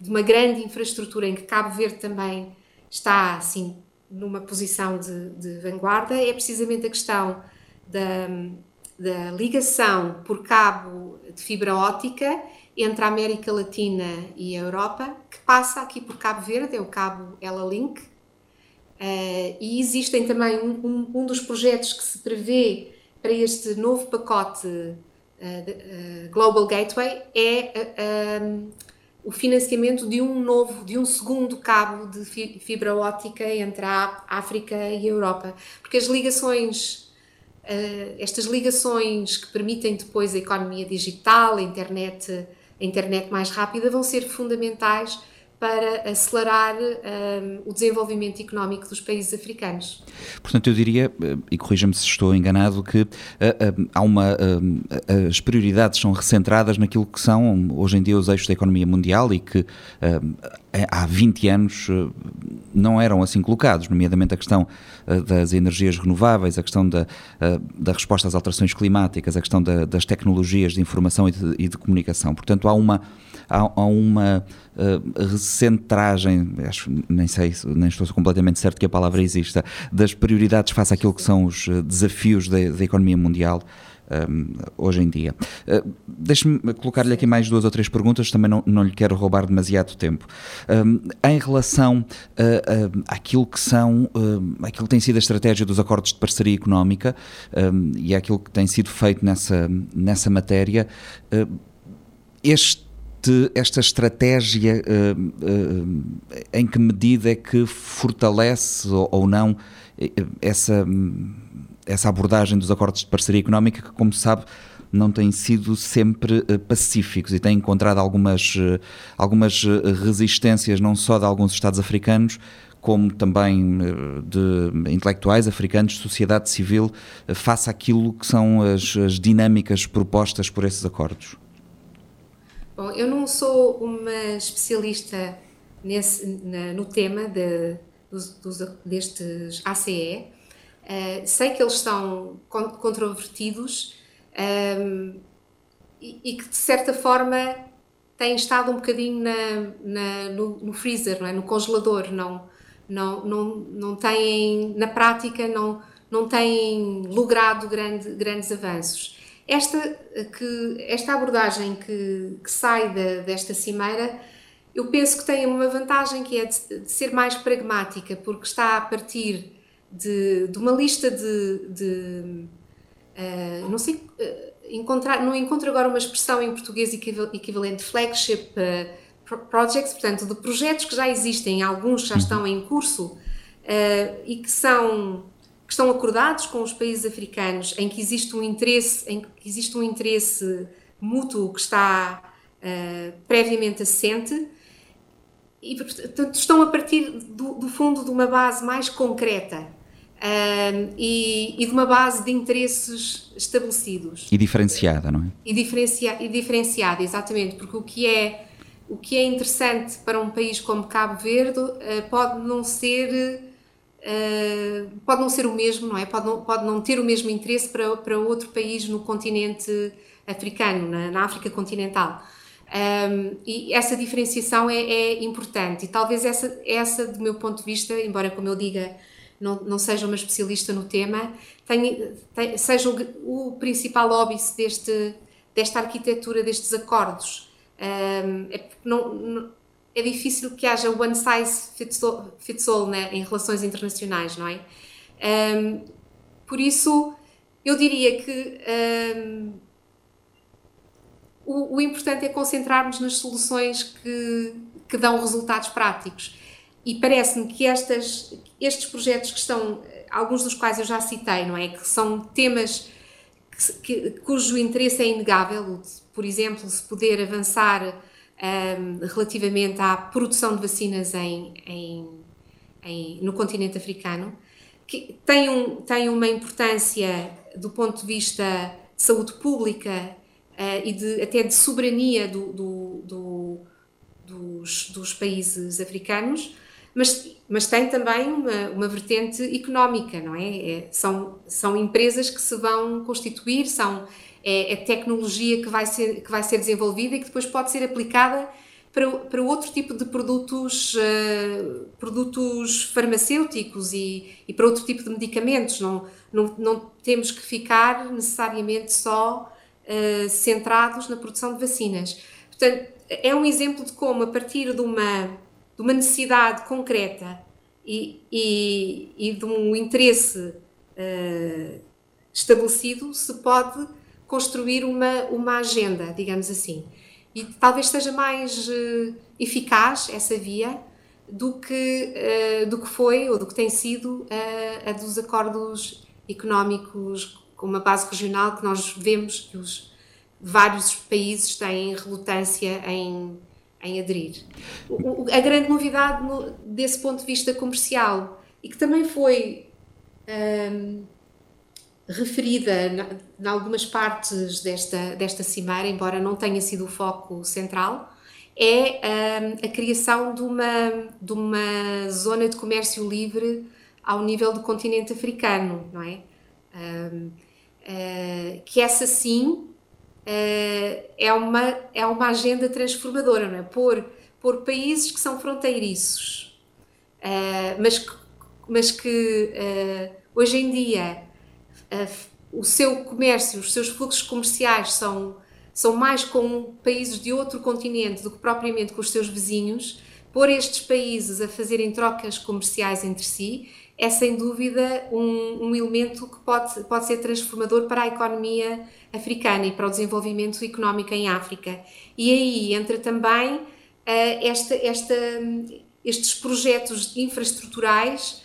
de uma grande infraestrutura em que Cabo Verde também está assim numa posição de, de vanguarda é precisamente a questão da, da ligação por cabo de fibra óptica entre a América Latina e a Europa, que passa aqui por Cabo Verde, é o cabo Ela Link. Uh, e existem também um, um, um, dos projetos que se prevê para este novo pacote uh, de, uh, Global Gateway é o financiamento de um novo, de um segundo cabo de fibra óptica entre a África e a Europa, porque as ligações, uh, estas ligações que permitem depois a economia digital, a internet, a internet mais rápida, vão ser fundamentais para acelerar um, o desenvolvimento económico dos países africanos. Portanto, eu diria, eh, e corrija-me se estou enganado, que uh, uh, há uma, as prioridades são recentradas naquilo que são hoje em dia os eixos da economia mundial e que há 20 anos não eram assim colocados, nomeadamente a questão das energias renováveis, a questão da, da resposta às alterações climáticas, a questão da, das tecnologias de informação e de, e de comunicação. Portanto, há uma há, há uma uh, recentragem, acho, nem sei, nem estou completamente certo que a palavra exista, das prioridades face àquilo que são os eh, desafios da, da economia mundial. Um, ehm, hoje em dia. Uh, Deixe-me colocar-lhe aqui mais duas ou três perguntas, também não, não lhe quero roubar demasiado tempo. Um, em relação uh, uh, àquilo que são, aquilo que tem sido a estratégia dos acordos de parceria económica um, e aquilo que tem sido feito nessa, nessa matéria, este esta estratégia, uh, uh, em que medida é que fortalece ou, não eh, essa, essa abordagem dos acordos de parceria económica que, como sabe, não têm sido sempre pacíficos e têm encontrado algumas, algumas resistências não só de alguns Estados africanos, como também de intelectuais africanos, sociedade civil, face àquilo que são as, as dinâmicas propostas por esses acordos? Bom, eu não sou uma especialista nesse, na, no tema de, dos, dos, destes ACE. Uh, eh, sei que eles são controvertidos um, e, e, que, de certa forma, têm estado um bocadinho na, na, no, no, freezer, não é? no congelador. Não, não, não, não têm, na prática, não, não têm logrado grande, grandes avanços. Esta, que, esta abordagem que, que sai de, desta cimeira, eu penso que tem uma vantagem que é de, de ser mais pragmática, porque está a partir de, de uma lista de. de uh, não sei. Uh, encontrar, não encontro agora uma expressão em português equivalente, flagship uh, projects, portanto, de projetos que já existem, alguns já estão em curso e que são que estão acordados com os países africanos, em que existe um interesse, em que existe um interesse mútuo que está uh, previamente assente, e portanto estão a partir do, do fundo de uma base mais concreta uh, e, e, de uma base de interesses estabelecidos. E diferenciada, não é? E, diferencia, e diferenciada, exatamente, porque o que é o que é interessante para um país como Cabo Verde uh, pode não ser uh, pode não ser o mesmo, não é? Pode não, pode não ter o mesmo interesse para, para outro país no continente africano, na, na África continental. Um, e essa diferenciação é, é, importante e talvez essa, essa, do meu ponto de vista, embora como eu diga, não, não seja uma especialista no tema, tenha, tenha, seja o, o, principal óbice deste, desta arquitetura, destes acordos. Um, é não, não, é difícil que haja one size fits all, fits all né, em relações internacionais, não é? Um, por isso, eu diria que um, o, o importante é concentrarmos nas soluções que, que dão resultados práticos. E parece-me que estas, estes projetos que estão, alguns dos quais eu já citei, não é? Que são temas que, que, cujo interesse é inegável, por exemplo, se poder avançar um, relativamente à produção de vacinas em, em, em, no continente africano, que tem, um, tem uma importância do ponto de vista de saúde pública uh, e de, até de soberania do, do, do, dos, dos países africanos, mas, mas tem também uma, uma vertente económica, não é? é? são, são empresas que se vão constituir, são, é, é, tecnologia que vai, ser, que vai ser desenvolvida e que depois pode ser aplicada para, para outro tipo de produtos, uh, produtos farmacêuticos e, e para outro tipo de medicamentos. Não, não, não temos que ficar necessariamente só uh, centrados na produção de vacinas. Portanto, é um exemplo de como, a partir de uma, de uma necessidade concreta e, e, e de um interesse uh, estabelecido, se pode construir uma, uma agenda, digamos assim. E talvez seja mais uh, eficaz essa via do que, uh, do que foi ou do que tem sido a dos acordos económicos com uma base regional que nós vemos que os vários países têm relutância em, em aderir. O, a grande novidade no, desse ponto de vista comercial e que também foi um, referida em algumas partes desta, desta cimeira, embora não tenha sido o foco central, é um, a criação de uma, de uma zona de comércio livre ao nível do continente africano, não é? Um, uh, eh, que essa sim uh, é, uma, é uma agenda transformadora, não é? Por, por países que são fronteiriços, uh, mas que, mas que hoje em dia o seu comércio, os seus fluxos comerciais são, são mais com países de outro continente do que propriamente com os seus vizinhos, pôr estes países a fazerem trocas comerciais entre si é sem dúvida um, um, elemento que pode, pode ser transformador para a economia africana e para o desenvolvimento económico em África. E aí entra também uh, esta, esta, estes projetos infraestruturais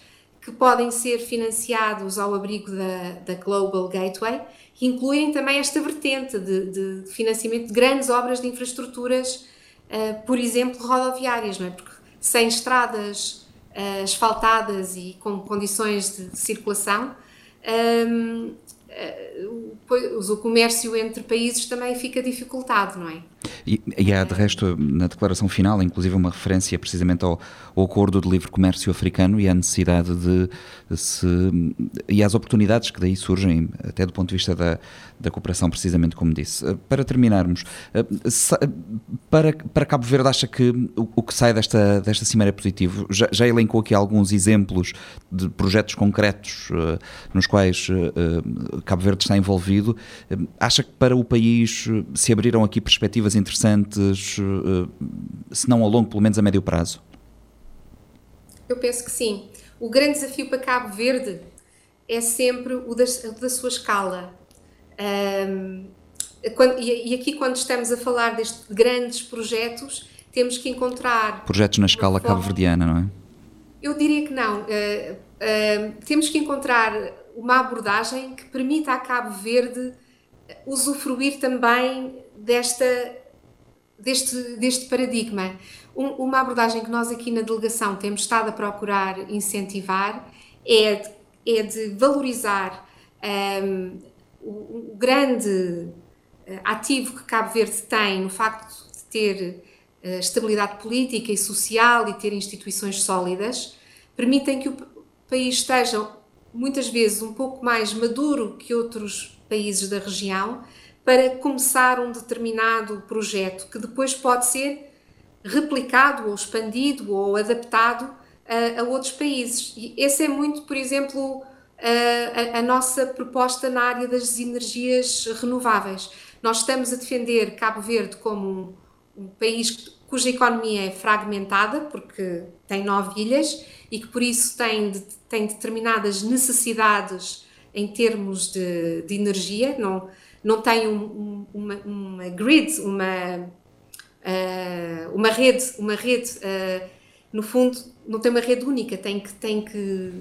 que podem ser financiados ao abrigo da, da Global Gateway, que incluem também esta vertente de, de financiamento de grandes obras de infraestruturas, uh, por exemplo, rodoviárias, não é? Porque sem estradas uh, asfaltadas e com condições de, de circulação, um, uh, o comércio entre países também fica dificultado, não é? E, e há, de resto, na declaração final, inclusive, uma referência precisamente ao, ao Acordo de Livre Comércio Africano e à necessidade de se. e às oportunidades que daí surgem, até do ponto de vista da, da cooperação, precisamente como disse. Eh, para terminarmos, eh, para, para Cabo Verde, acha que o, o que sai desta, desta cimeira é positivo? Já, já, elencou aqui alguns exemplos de projetos concretos nos quais Cabo Verde está envolvido. Acha que para o país se abriram aqui perspectivas interessantes, se não a longo, pelo menos a médio prazo? Eu penso que sim. O grande desafio para Cabo Verde é sempre o da, o da sua escala. Um, quando, e, e, aqui, quando estamos a falar destes grandes projetos, temos que encontrar. Projetos na escala cabo-verdiana, não é? Eu diria que não. Uh, uh, temos que encontrar uma abordagem que permita a Cabo Verde usufruir também desta, deste, deste paradigma. Um, uma abordagem que nós aqui na delegação temos estado a procurar incentivar é de, é de valorizar um, o, o, grande eh, ativo que Cabo Verde tem no facto de ter uh, estabilidade política e social e ter instituições sólidas, permitem que o país esteja muitas vezes um pouco mais maduro que outros países da região para começar um determinado projeto que depois pode ser replicado ou expandido ou adaptado a, a outros países. E esse é muito, por exemplo, a, a, nossa proposta na área das energias renováveis. Nós estamos a defender Cabo Verde como um, um país cuja economia é fragmentada, porque tem nove ilhas e que por isso tem, tem determinadas necessidades em termos de, de energia. Não, não tem um, um, uma, uma, grid, uma, uh, uma rede, uma rede uh, no fundo, não tem uma rede única, tem que, tem que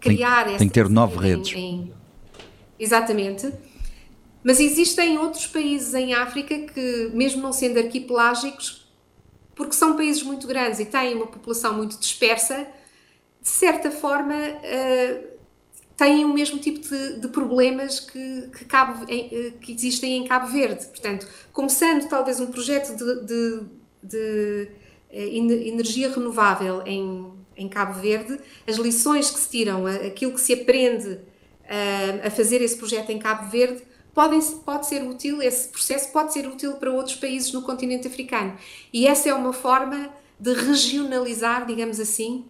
criar tem, tem que ter nove redes. Em, exatamente. Mas existem outros países em África que, mesmo não sendo arquipelágicos, porque são países muito grandes e têm uma população muito dispersa, de certa forma uh, têm o mesmo tipo de, de problemas que, que, Cabo, eh, que, existem em Cabo Verde. Portanto, começando talvez um projeto de, de, de eh, energia renovável em, em Cabo Verde, as lições que se tiram, aquilo que se aprende uh, a fazer esse projeto em Cabo Verde, podem, pode ser útil, esse processo pode ser útil para outros países no continente africano. E essa é uma forma de regionalizar, digamos assim,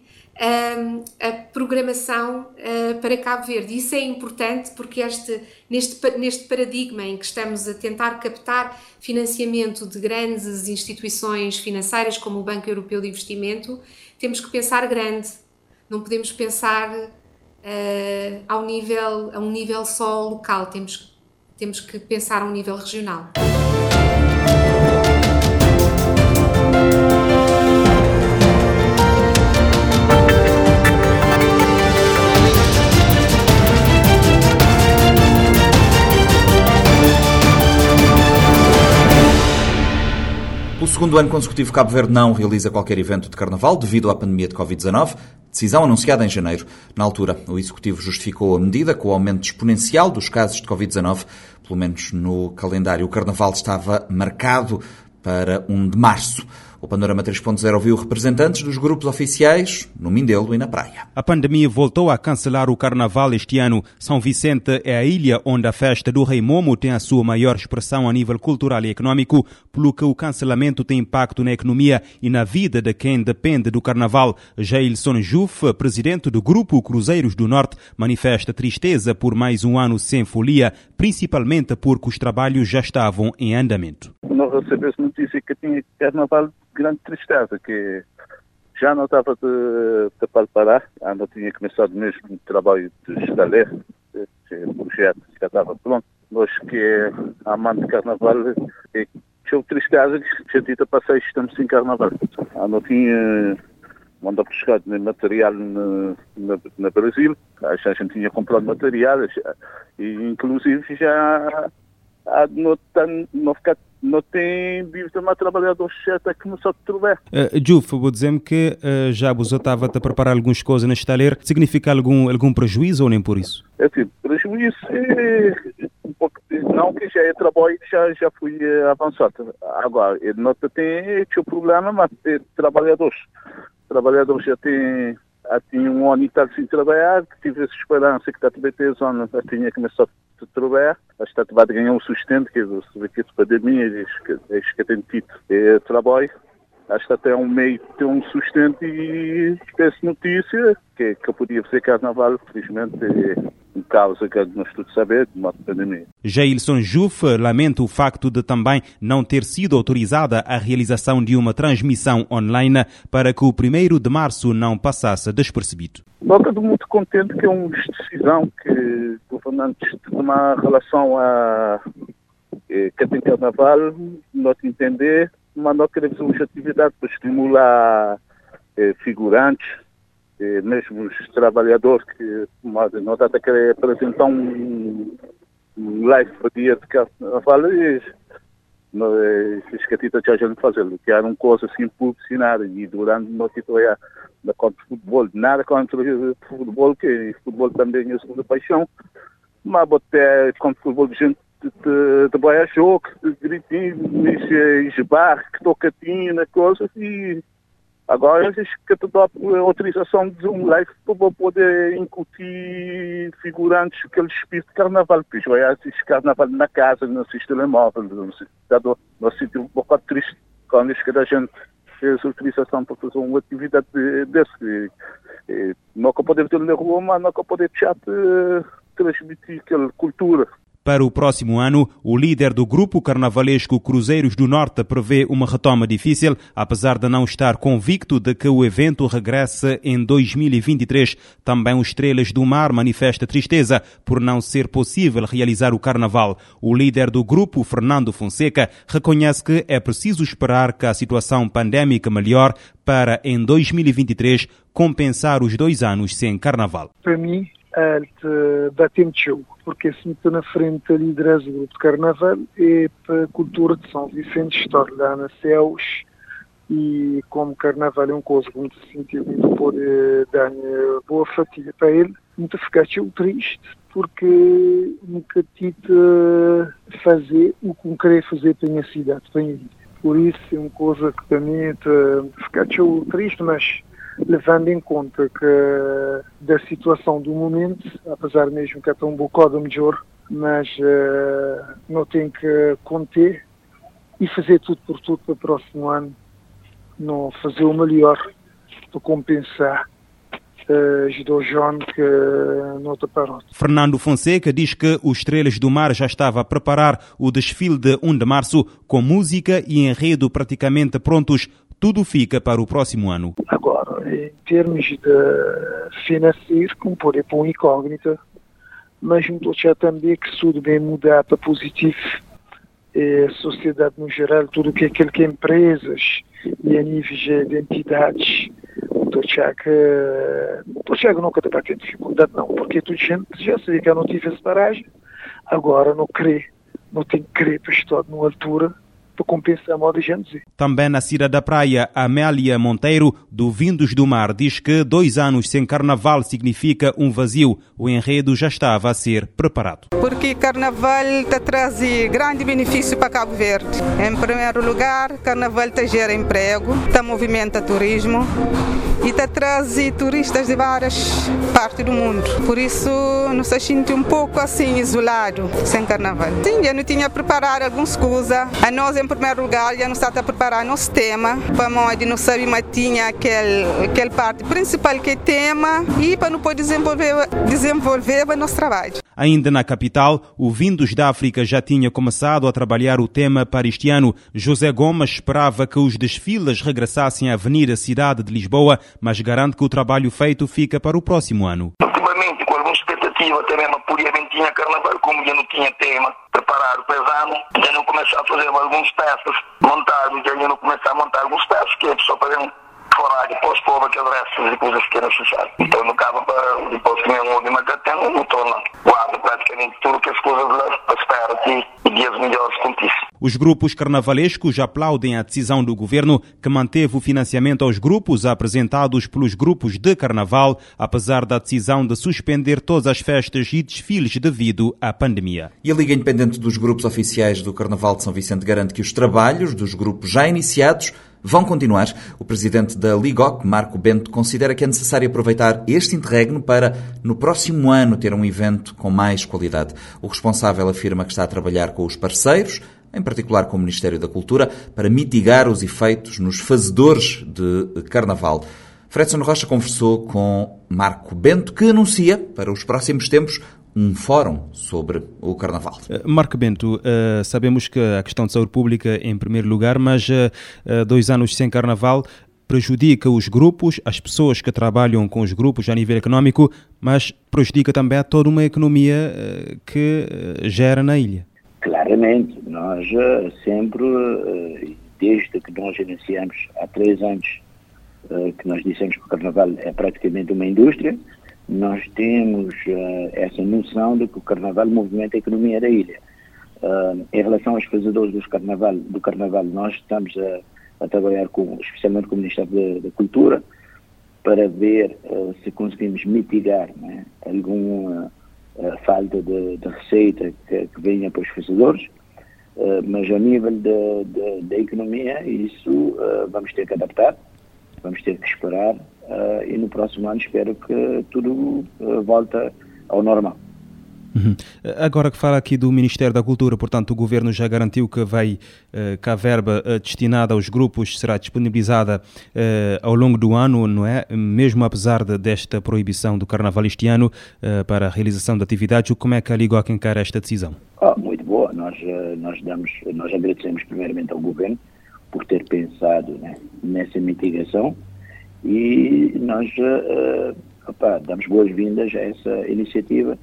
a programação uh, para Cabo Verde. Isso é importante porque este, neste, neste paradigma em que estamos a tentar captar financiamento de grandes instituições financeiras como o Banco Europeu de Investimento, temos que pensar grande. Não podemos pensar uh, ao nível, a um nível só local, temos, temos que pensar a um nível regional. Pelo segundo ano consecutivo, Cabo Verde não realiza qualquer evento de carnaval devido à pandemia de Covid-19, decisão anunciada em janeiro. Na altura, o Executivo justificou a medida com o aumento exponencial dos casos de Covid-19. Pelo menos no calendário, o carnaval estava marcado para 1 de março. O Panorama 3.0 ouviu representantes dos grupos oficiais no Mindelo e na praia. A pandemia voltou a cancelar o carnaval este ano. São Vicente é a ilha onde a festa do Rei Momo tem a sua maior expressão a nível cultural e econômico, pelo que o cancelamento tem impacto na economia e na vida de quem depende do carnaval. Jailson Juf, presidente do grupo Cruzeiros do Norte, manifesta tristeza por mais um ano sem folia, principalmente porque os trabalhos já estavam em andamento. Nós recebemos notícia que tinha carnaval grande tristeza, que já não estava de, de preparar, ainda tinha começado mesmo o trabalho de estaleiro, o projeto já estava pronto. Nós que é amante de carnaval, é, tinha tristeza que já tinha passado estamos sem carnaval. Ainda tinha mandou buscar material no, Brasil, a gente tinha comprado material, e inclusive já não, não, ficar, não tem visto uma trabalhador até que não sabe trovar. Uh, Juf, vou dizer-me que uh, já você estava a preparar algumas coisas neste estaleiro. Significa algum, algum prejuízo ou nem por isso? É tipo, prejuízo é um pouco, não que já é trabalho já, já fui uh, avançado. Agora, ele não tem tipo problema, mas é trabalhadores. Trabalhadores já tem há tinha um ano e tal sem trabalhar, que tive essa esperança que está a ter já tinha começado a trabalhar, acho que está a ganhar um sustento, que é que pandemia, acho que tem tido é, trabalho, acho que até um meio ter um sustento e essa notícia, que, que eu podia fazer carnaval, felizmente, é, em causa que nós todos sabemos, de uma pandemia. Jailson Juf lamenta o facto de também não ter sido autorizada a realização de uma transmissão online para que o 1 de março não passasse despercebido. Nós estamos muito contentes que é uma decisão que governantes tomar relação a eh, que tem carnaval, nós entender, mas nós queremos uma atividade para estimular eh, figurantes, e mesmo os trabalhadores que nós até querem apresentar um, um live para dia de carnaval e as catitas já a gente fazer, que era uma coisa assim publicitária e durante nós trabalhar na contra futebol, nada contra o futebol, que futebol também é a segunda paixão, mas até contra futebol de gente de trabalhar jogo, de gritinho, de esbar, que tocatinho na coisa e Agora eles que te dá autorização de um live para poder incutir figurantes aquele espírito de carnaval, porque já assiste carnaval na casa, no sistema telemóvel, no sítio, um pouco triste quando a gente fez autorização para fazer uma atividade desse. Nunca podemos ter na rua, mas nunca podemos deixar de transmitir aquela cultura Para o próximo ano, o líder do grupo carnavalesco Cruzeiros do Norte prevê uma retoma difícil, apesar de não estar convicto de que o evento regresse em 2023. Também os Estrelas do Mar manifesta tristeza por não ser possível realizar o carnaval. O líder do grupo, Fernando Fonseca, reconhece que é preciso esperar que a situação pandémica melhore para, em 2023, compensar os dois anos sem carnaval. Para mim, é bater show, porque se meter na frente a liderança do grupo de carnaval é para a cultura de São Vicente estar lá na Céus e como carnaval é uma coisa que muito sentido muito pode dar boa fatia para ele, muito ficar triste porque nunca tive fazer o que não queria fazer para a minha cidade, para a minha vida. Por isso é uma coisa que para mim ficar triste, mas levando em conta que da situação do momento, apesar mesmo que é tão bocado melhor, mas uh, não tem que conter e fazer tudo por tudo para o próximo ano, não fazer o melhor para compensar ajudou João que não parou. Fernando Fonseca diz que os Estrelas do Mar já estava a preparar o desfile de 1 de março com música e enredo praticamente prontos. Tudo fica para o próximo ano. Agora, em termos de financeiro, como pode pôr incógnita, mas não estou também que tudo bem mudar para positivo. É, a sociedade no geral, tudo que é que empresas e a nível de entidades Torchak, Torchak nunca está tendo dificuldade não, porque toda gente já sabia que eu não tive essa paragem, agora não crê, não tem que crer para estar numa altura para compensar a moda gente. Também na Cira da Praia, Amélia Monteiro, do Vindos do Mar, diz que dois anos sem carnaval significa um vazio. O enredo já estava a ser preparado. Porque carnaval está traz grande benefício para Cabo Verde. Em primeiro lugar, carnaval está gera emprego, está movimenta turismo e está traz turistas de várias partes do mundo. Por isso, nos sente um pouco assim isolado sem carnaval. Sim, eu não tinha preparado algumas coisas. A nós, em primeiro lugar, já não está a preparar nosso tema, para onde não sabe, mas tinha aquele, aquele parte principal que é tema e para não poder desenvolver, desenvolver o nosso trabalho. Ainda na capital, o Vindos da África já tinha começado a trabalhar o tema para este ano. José Gomes esperava que os desfiles regressassem à Avenida Cidade de Lisboa, mas garante que o trabalho feito fica para o próximo ano. Ultimamente, com expectativa, até mesmo por tinha carnaval, como já não tinha tema preparado para ano, já não começar a fazer alguns peças montados, já não começar a montar alguns peças, que é só para um fora depois povo aquele resto de coisas que necessário. Então, no caso, depois que não torna guarda praticamente tudo que as coisas levam para esperar aqui e dias melhores contigo. Os grupos carnavalescos aplaudem a decisão do governo que manteve o financiamento aos grupos apresentados pelos grupos de carnaval, apesar da decisão de suspender todas as festas e desfiles devido à pandemia. E a Liga Independente dos Grupos Oficiais do Carnaval de São Vicente garante que os trabalhos dos grupos já iniciados vão continuar. O presidente da Ligoc, Marco Bento, considera que é necessário aproveitar este interregno para, no próximo ano, ter um evento com mais qualidade. O responsável afirma que está a trabalhar com os parceiros, em particular com o Ministério da Cultura, para mitigar os efeitos nos fazedores de carnaval. Fredson Rocha conversou com Marco Bento, que anuncia, para os próximos tempos, um fórum sobre o Carnaval. Eh, Marco Bento, uh, sabemos que a questão de saúde pública é em primeiro lugar, mas uh, dois anos sem Carnaval prejudica os grupos, as pessoas que trabalham com os grupos a nível económico, mas prejudica também a toda uma economia que gera na ilha. Claramente, nós sempre, desde que nós iniciamos há três anos, que nós dissemos que o Carnaval é praticamente uma indústria, nós temos uh, essa noção de que o Carnaval movimenta a economia da ilha. Uh, em relação aos fazedores dos carnaval, do Carnaval, nós estamos a, a trabalhar com, especialmente com o Ministério da, Cultura para ver uh, se conseguimos mitigar né, alguma falta de, de receita que, que, venha para os fazedores, mas a nível da economia, isso vamos ter que adaptar, vamos ter que esperar Uh, e no próximo ano espero que tudo uh, volte ao normal. Uhum. Agora que fala aqui do Ministério da Cultura, portanto, o Governo já garantiu que vai uh, que a verba uh, destinada aos grupos será disponibilizada uh, ao longo do ano, não é? Mesmo apesar de, desta proibição do Carnaval este ano para a realização de atividades, como é que a Ligoc encara esta decisão? Oh, muito boa. Nós, nós, damos, nós agradecemos primeiramente ao Governo por ter pensado né, nessa mitigação e nós opa, damos boas-vindas a essa iniciativa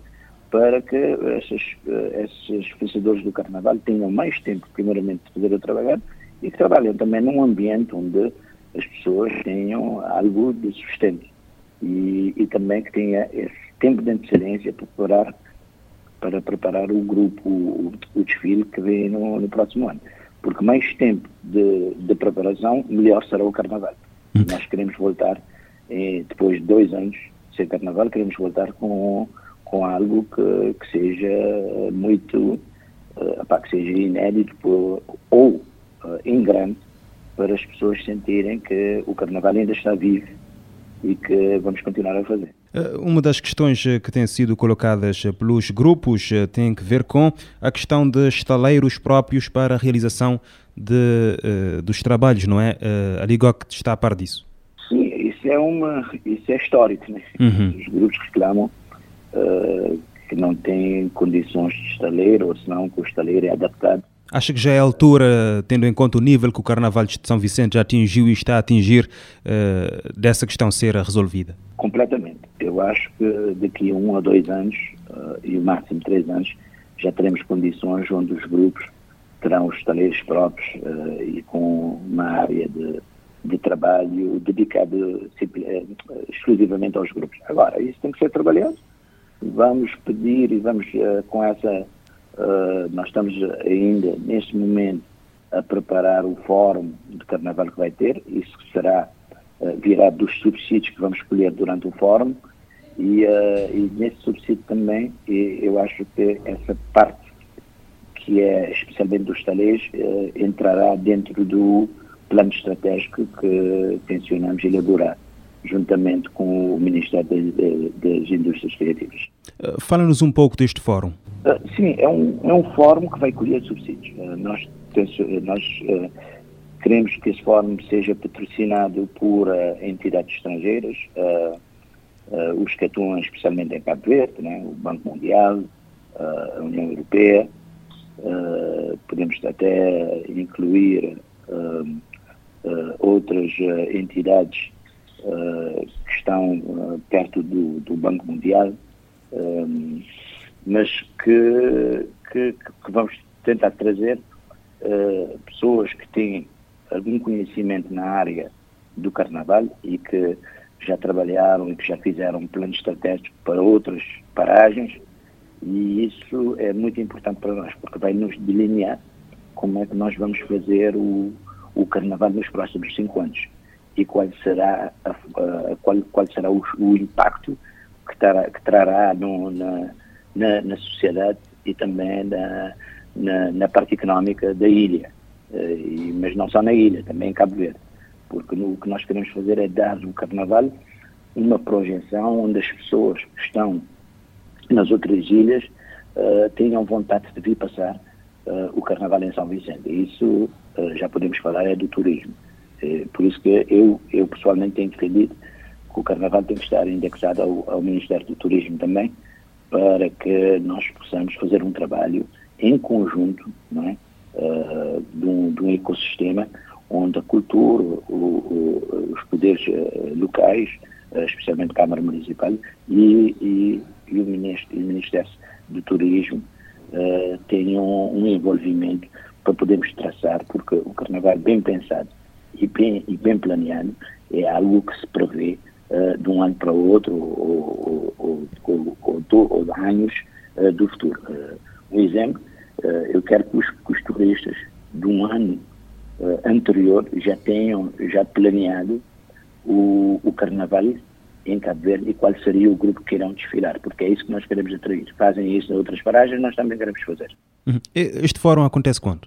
para que esses, esses vencedores do Carnaval tenham mais tempo, primeiramente, de poder trabalhar e que trabalhem também num ambiente onde as pessoas tenham algo de sustento e, e também que tenha esse tempo de antecedência para preparar, para preparar o grupo, o, o desfile que vem no, no, próximo ano. Porque mais tempo de, de preparação, melhor será o Carnaval. Hum. Nós queremos voltar, eh, depois de dois anos sem Carnaval, queremos voltar com com algo que, que seja muito, uh, que seja inédito por, ou uh, em grande para as pessoas sentirem que o Carnaval ainda está vivo e que vamos continuar a fazer. Eh, uma das questões que têm sido colocadas pelos grupos tem que ver com a questão de estaleiros próprios para a realização de, dos trabalhos, não é? A Ligoc está a par disso? Sim, isso é, uma, isso é histórico. Né? Uhum. Os grupos reclamam uh, que não tem condições de estaleiro, ou senão que o estaleiro é adaptado. Acha que já é a altura, tendo em conta o nível que o Carnaval de São Vicente já atingiu e está a atingir, uh, dessa questão ser resolvida? Completamente. Eu acho que daqui a um ou dois anos, uh, e o máximo três anos, já teremos condições onde os grupos terão os estaleiros próprios uh, e com uma área de, de trabalho dedicada exclusivamente aos grupos. Agora, isso tem que ser trabalhado vamos pedir e vamos com essa, uh, nós estamos ainda neste momento a preparar o fórum de carnaval que vai ter, isso será uh, virado dos subsídios que vamos escolher durante o fórum e, e nesse subsídio também eu acho que essa parte que é especialmente dos talês entrará dentro do plano estratégico que tencionamos elaborar juntamente com o Ministério das Indústrias Criativas. Uh, Fala-nos um pouco deste fórum. Uh, sim, é um, é um fórum que vai colher subsídios. Uh, nós nós queremos que esse fórum seja patrocinado por entidades estrangeiras, os que atuam especialmente em Cabo Verde, né, o Banco Mundial, a União Europeia, podemos até incluir outras entidades que estão perto do, do, Banco Mundial, um, mas que, que, que, vamos tentar trazer uh, pessoas que têm algum conhecimento na área do Carnaval e que já trabalharam e que já fizeram planos estratégicos para outras paragens e isso é muito importante para nós porque vai nos delinear como é que nós vamos fazer o, o Carnaval nos próximos cinco anos e qual será, a, a, qual, qual será o, o impacto que, que trará no, na, na, na, sociedade e também na, na, na parte económica da ilha. Uh, e, mas não só na ilha, também em Cabo Verde. Porque no, o que nós queremos fazer é dar o Carnaval uma projeção onde as pessoas que estão nas outras ilhas uh, tenham vontade de vir passar uh, o Carnaval em São Vicente. Isso já podemos falar é do turismo. Por isso que eu, eu pessoalmente tenho defendido que o Carnaval tem que estar indexado ao, ao Ministério do Turismo também, para que nós possamos fazer um trabalho em conjunto não é? Uh, de, um, de, um, ecossistema onde a cultura, o, o, os poderes uh, locais, uh, especialmente a Câmara Municipal e, e, e o, Ministério, o, Ministério, do Turismo tenham um envolvimento para podermos traçar, porque o Carnaval bem pensado e bem, e bem planeado, é algo que se prevê uh, de um ano para o outro ou, ou, ou, ou, ou de anos uh, do futuro. Uh, um exemplo, eu quero que os, que os, turistas de um ano anterior já tenham já planeado o, o carnaval em Cabo Verde e qual seria o grupo que irão desfilar, porque é isso que nós queremos atrair. Fazem isso em outras paragens, nós também queremos fazer. Uhum. Este fórum acontece quando?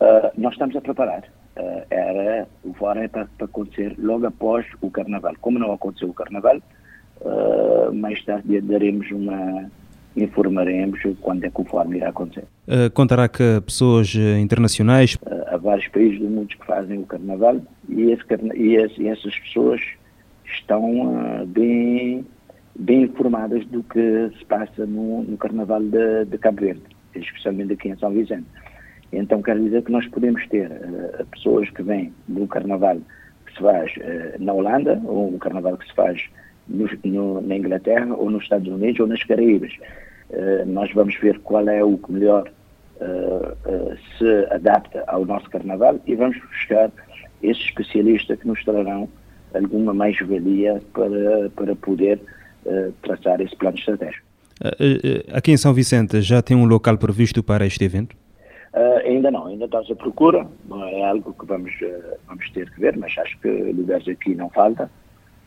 Uh, nós estamos a preparar uh, era o fórum para, para, acontecer logo após o Carnaval. Como não aconteceu o Carnaval, uh, mais tarde daremos uma, informaremos quando é que o fórum irá acontecer. Uh, contará que pessoas internacionais? Uh, há vários países do mundo que fazem o carnaval e, esse, e, esse, e essas pessoas estão uh, bem, bem informadas do que se passa no, no carnaval de, de, Cabo Verde, especialmente aqui em São Vicente. Então quer dizer que nós podemos ter pessoas que vêm do carnaval que se faz na Holanda ou um carnaval que se faz no, no, na Inglaterra ou nos Estados Unidos ou nas Caraíbas. Uh, nós vamos ver qual é o que melhor uh, uh, se adapta ao nosso carnaval e vamos buscar esse especialista que nos trarão alguma mais-valia para, para poder traçar esse plano estratégico. Aqui em São Vicente já tem um local previsto para este evento? Ainda não, ainda estamos à procura, é algo que vamos, vamos ter que ver, mas acho que lugares aqui não falta.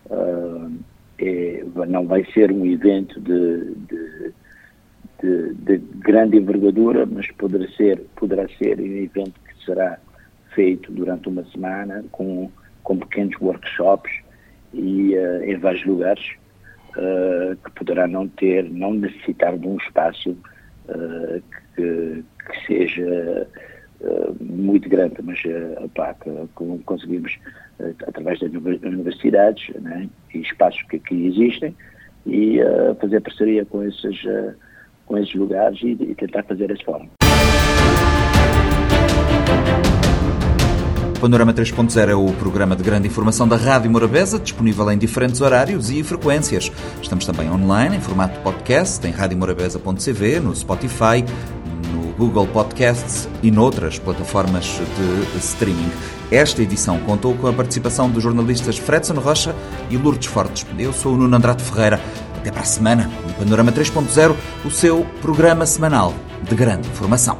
Uh, é, não vai ser um evento de, de, de, de, grande envergadura, mas poderá ser, poderá ser um evento que será feito durante uma semana com, com pequenos workshops e uh, em vários lugares uh, que poderá não ter, não necessitar de um espaço uh, que, que, seja muito grande, mas opá, que, que conseguimos através das universidades né, e espaços que aqui existem e uh, fazer parceria com esses, uh, com esses lugares e, e tentar fazer esse fórum. Panorama 3.0 é o programa de grande informação da Rádio Morabeza, disponível em diferentes horários e frequências. Estamos também online, em formato podcast, em radiomorabeza.cv, no Spotify, no Google Podcasts e noutras plataformas de streaming. Esta edição contou com a participação dos jornalistas Fredson Rocha e Lourdes Fortes. Eu sou o Nuno Andrade Ferreira. Até para a semana, no Panorama 3.0, o seu programa semanal de grande informação.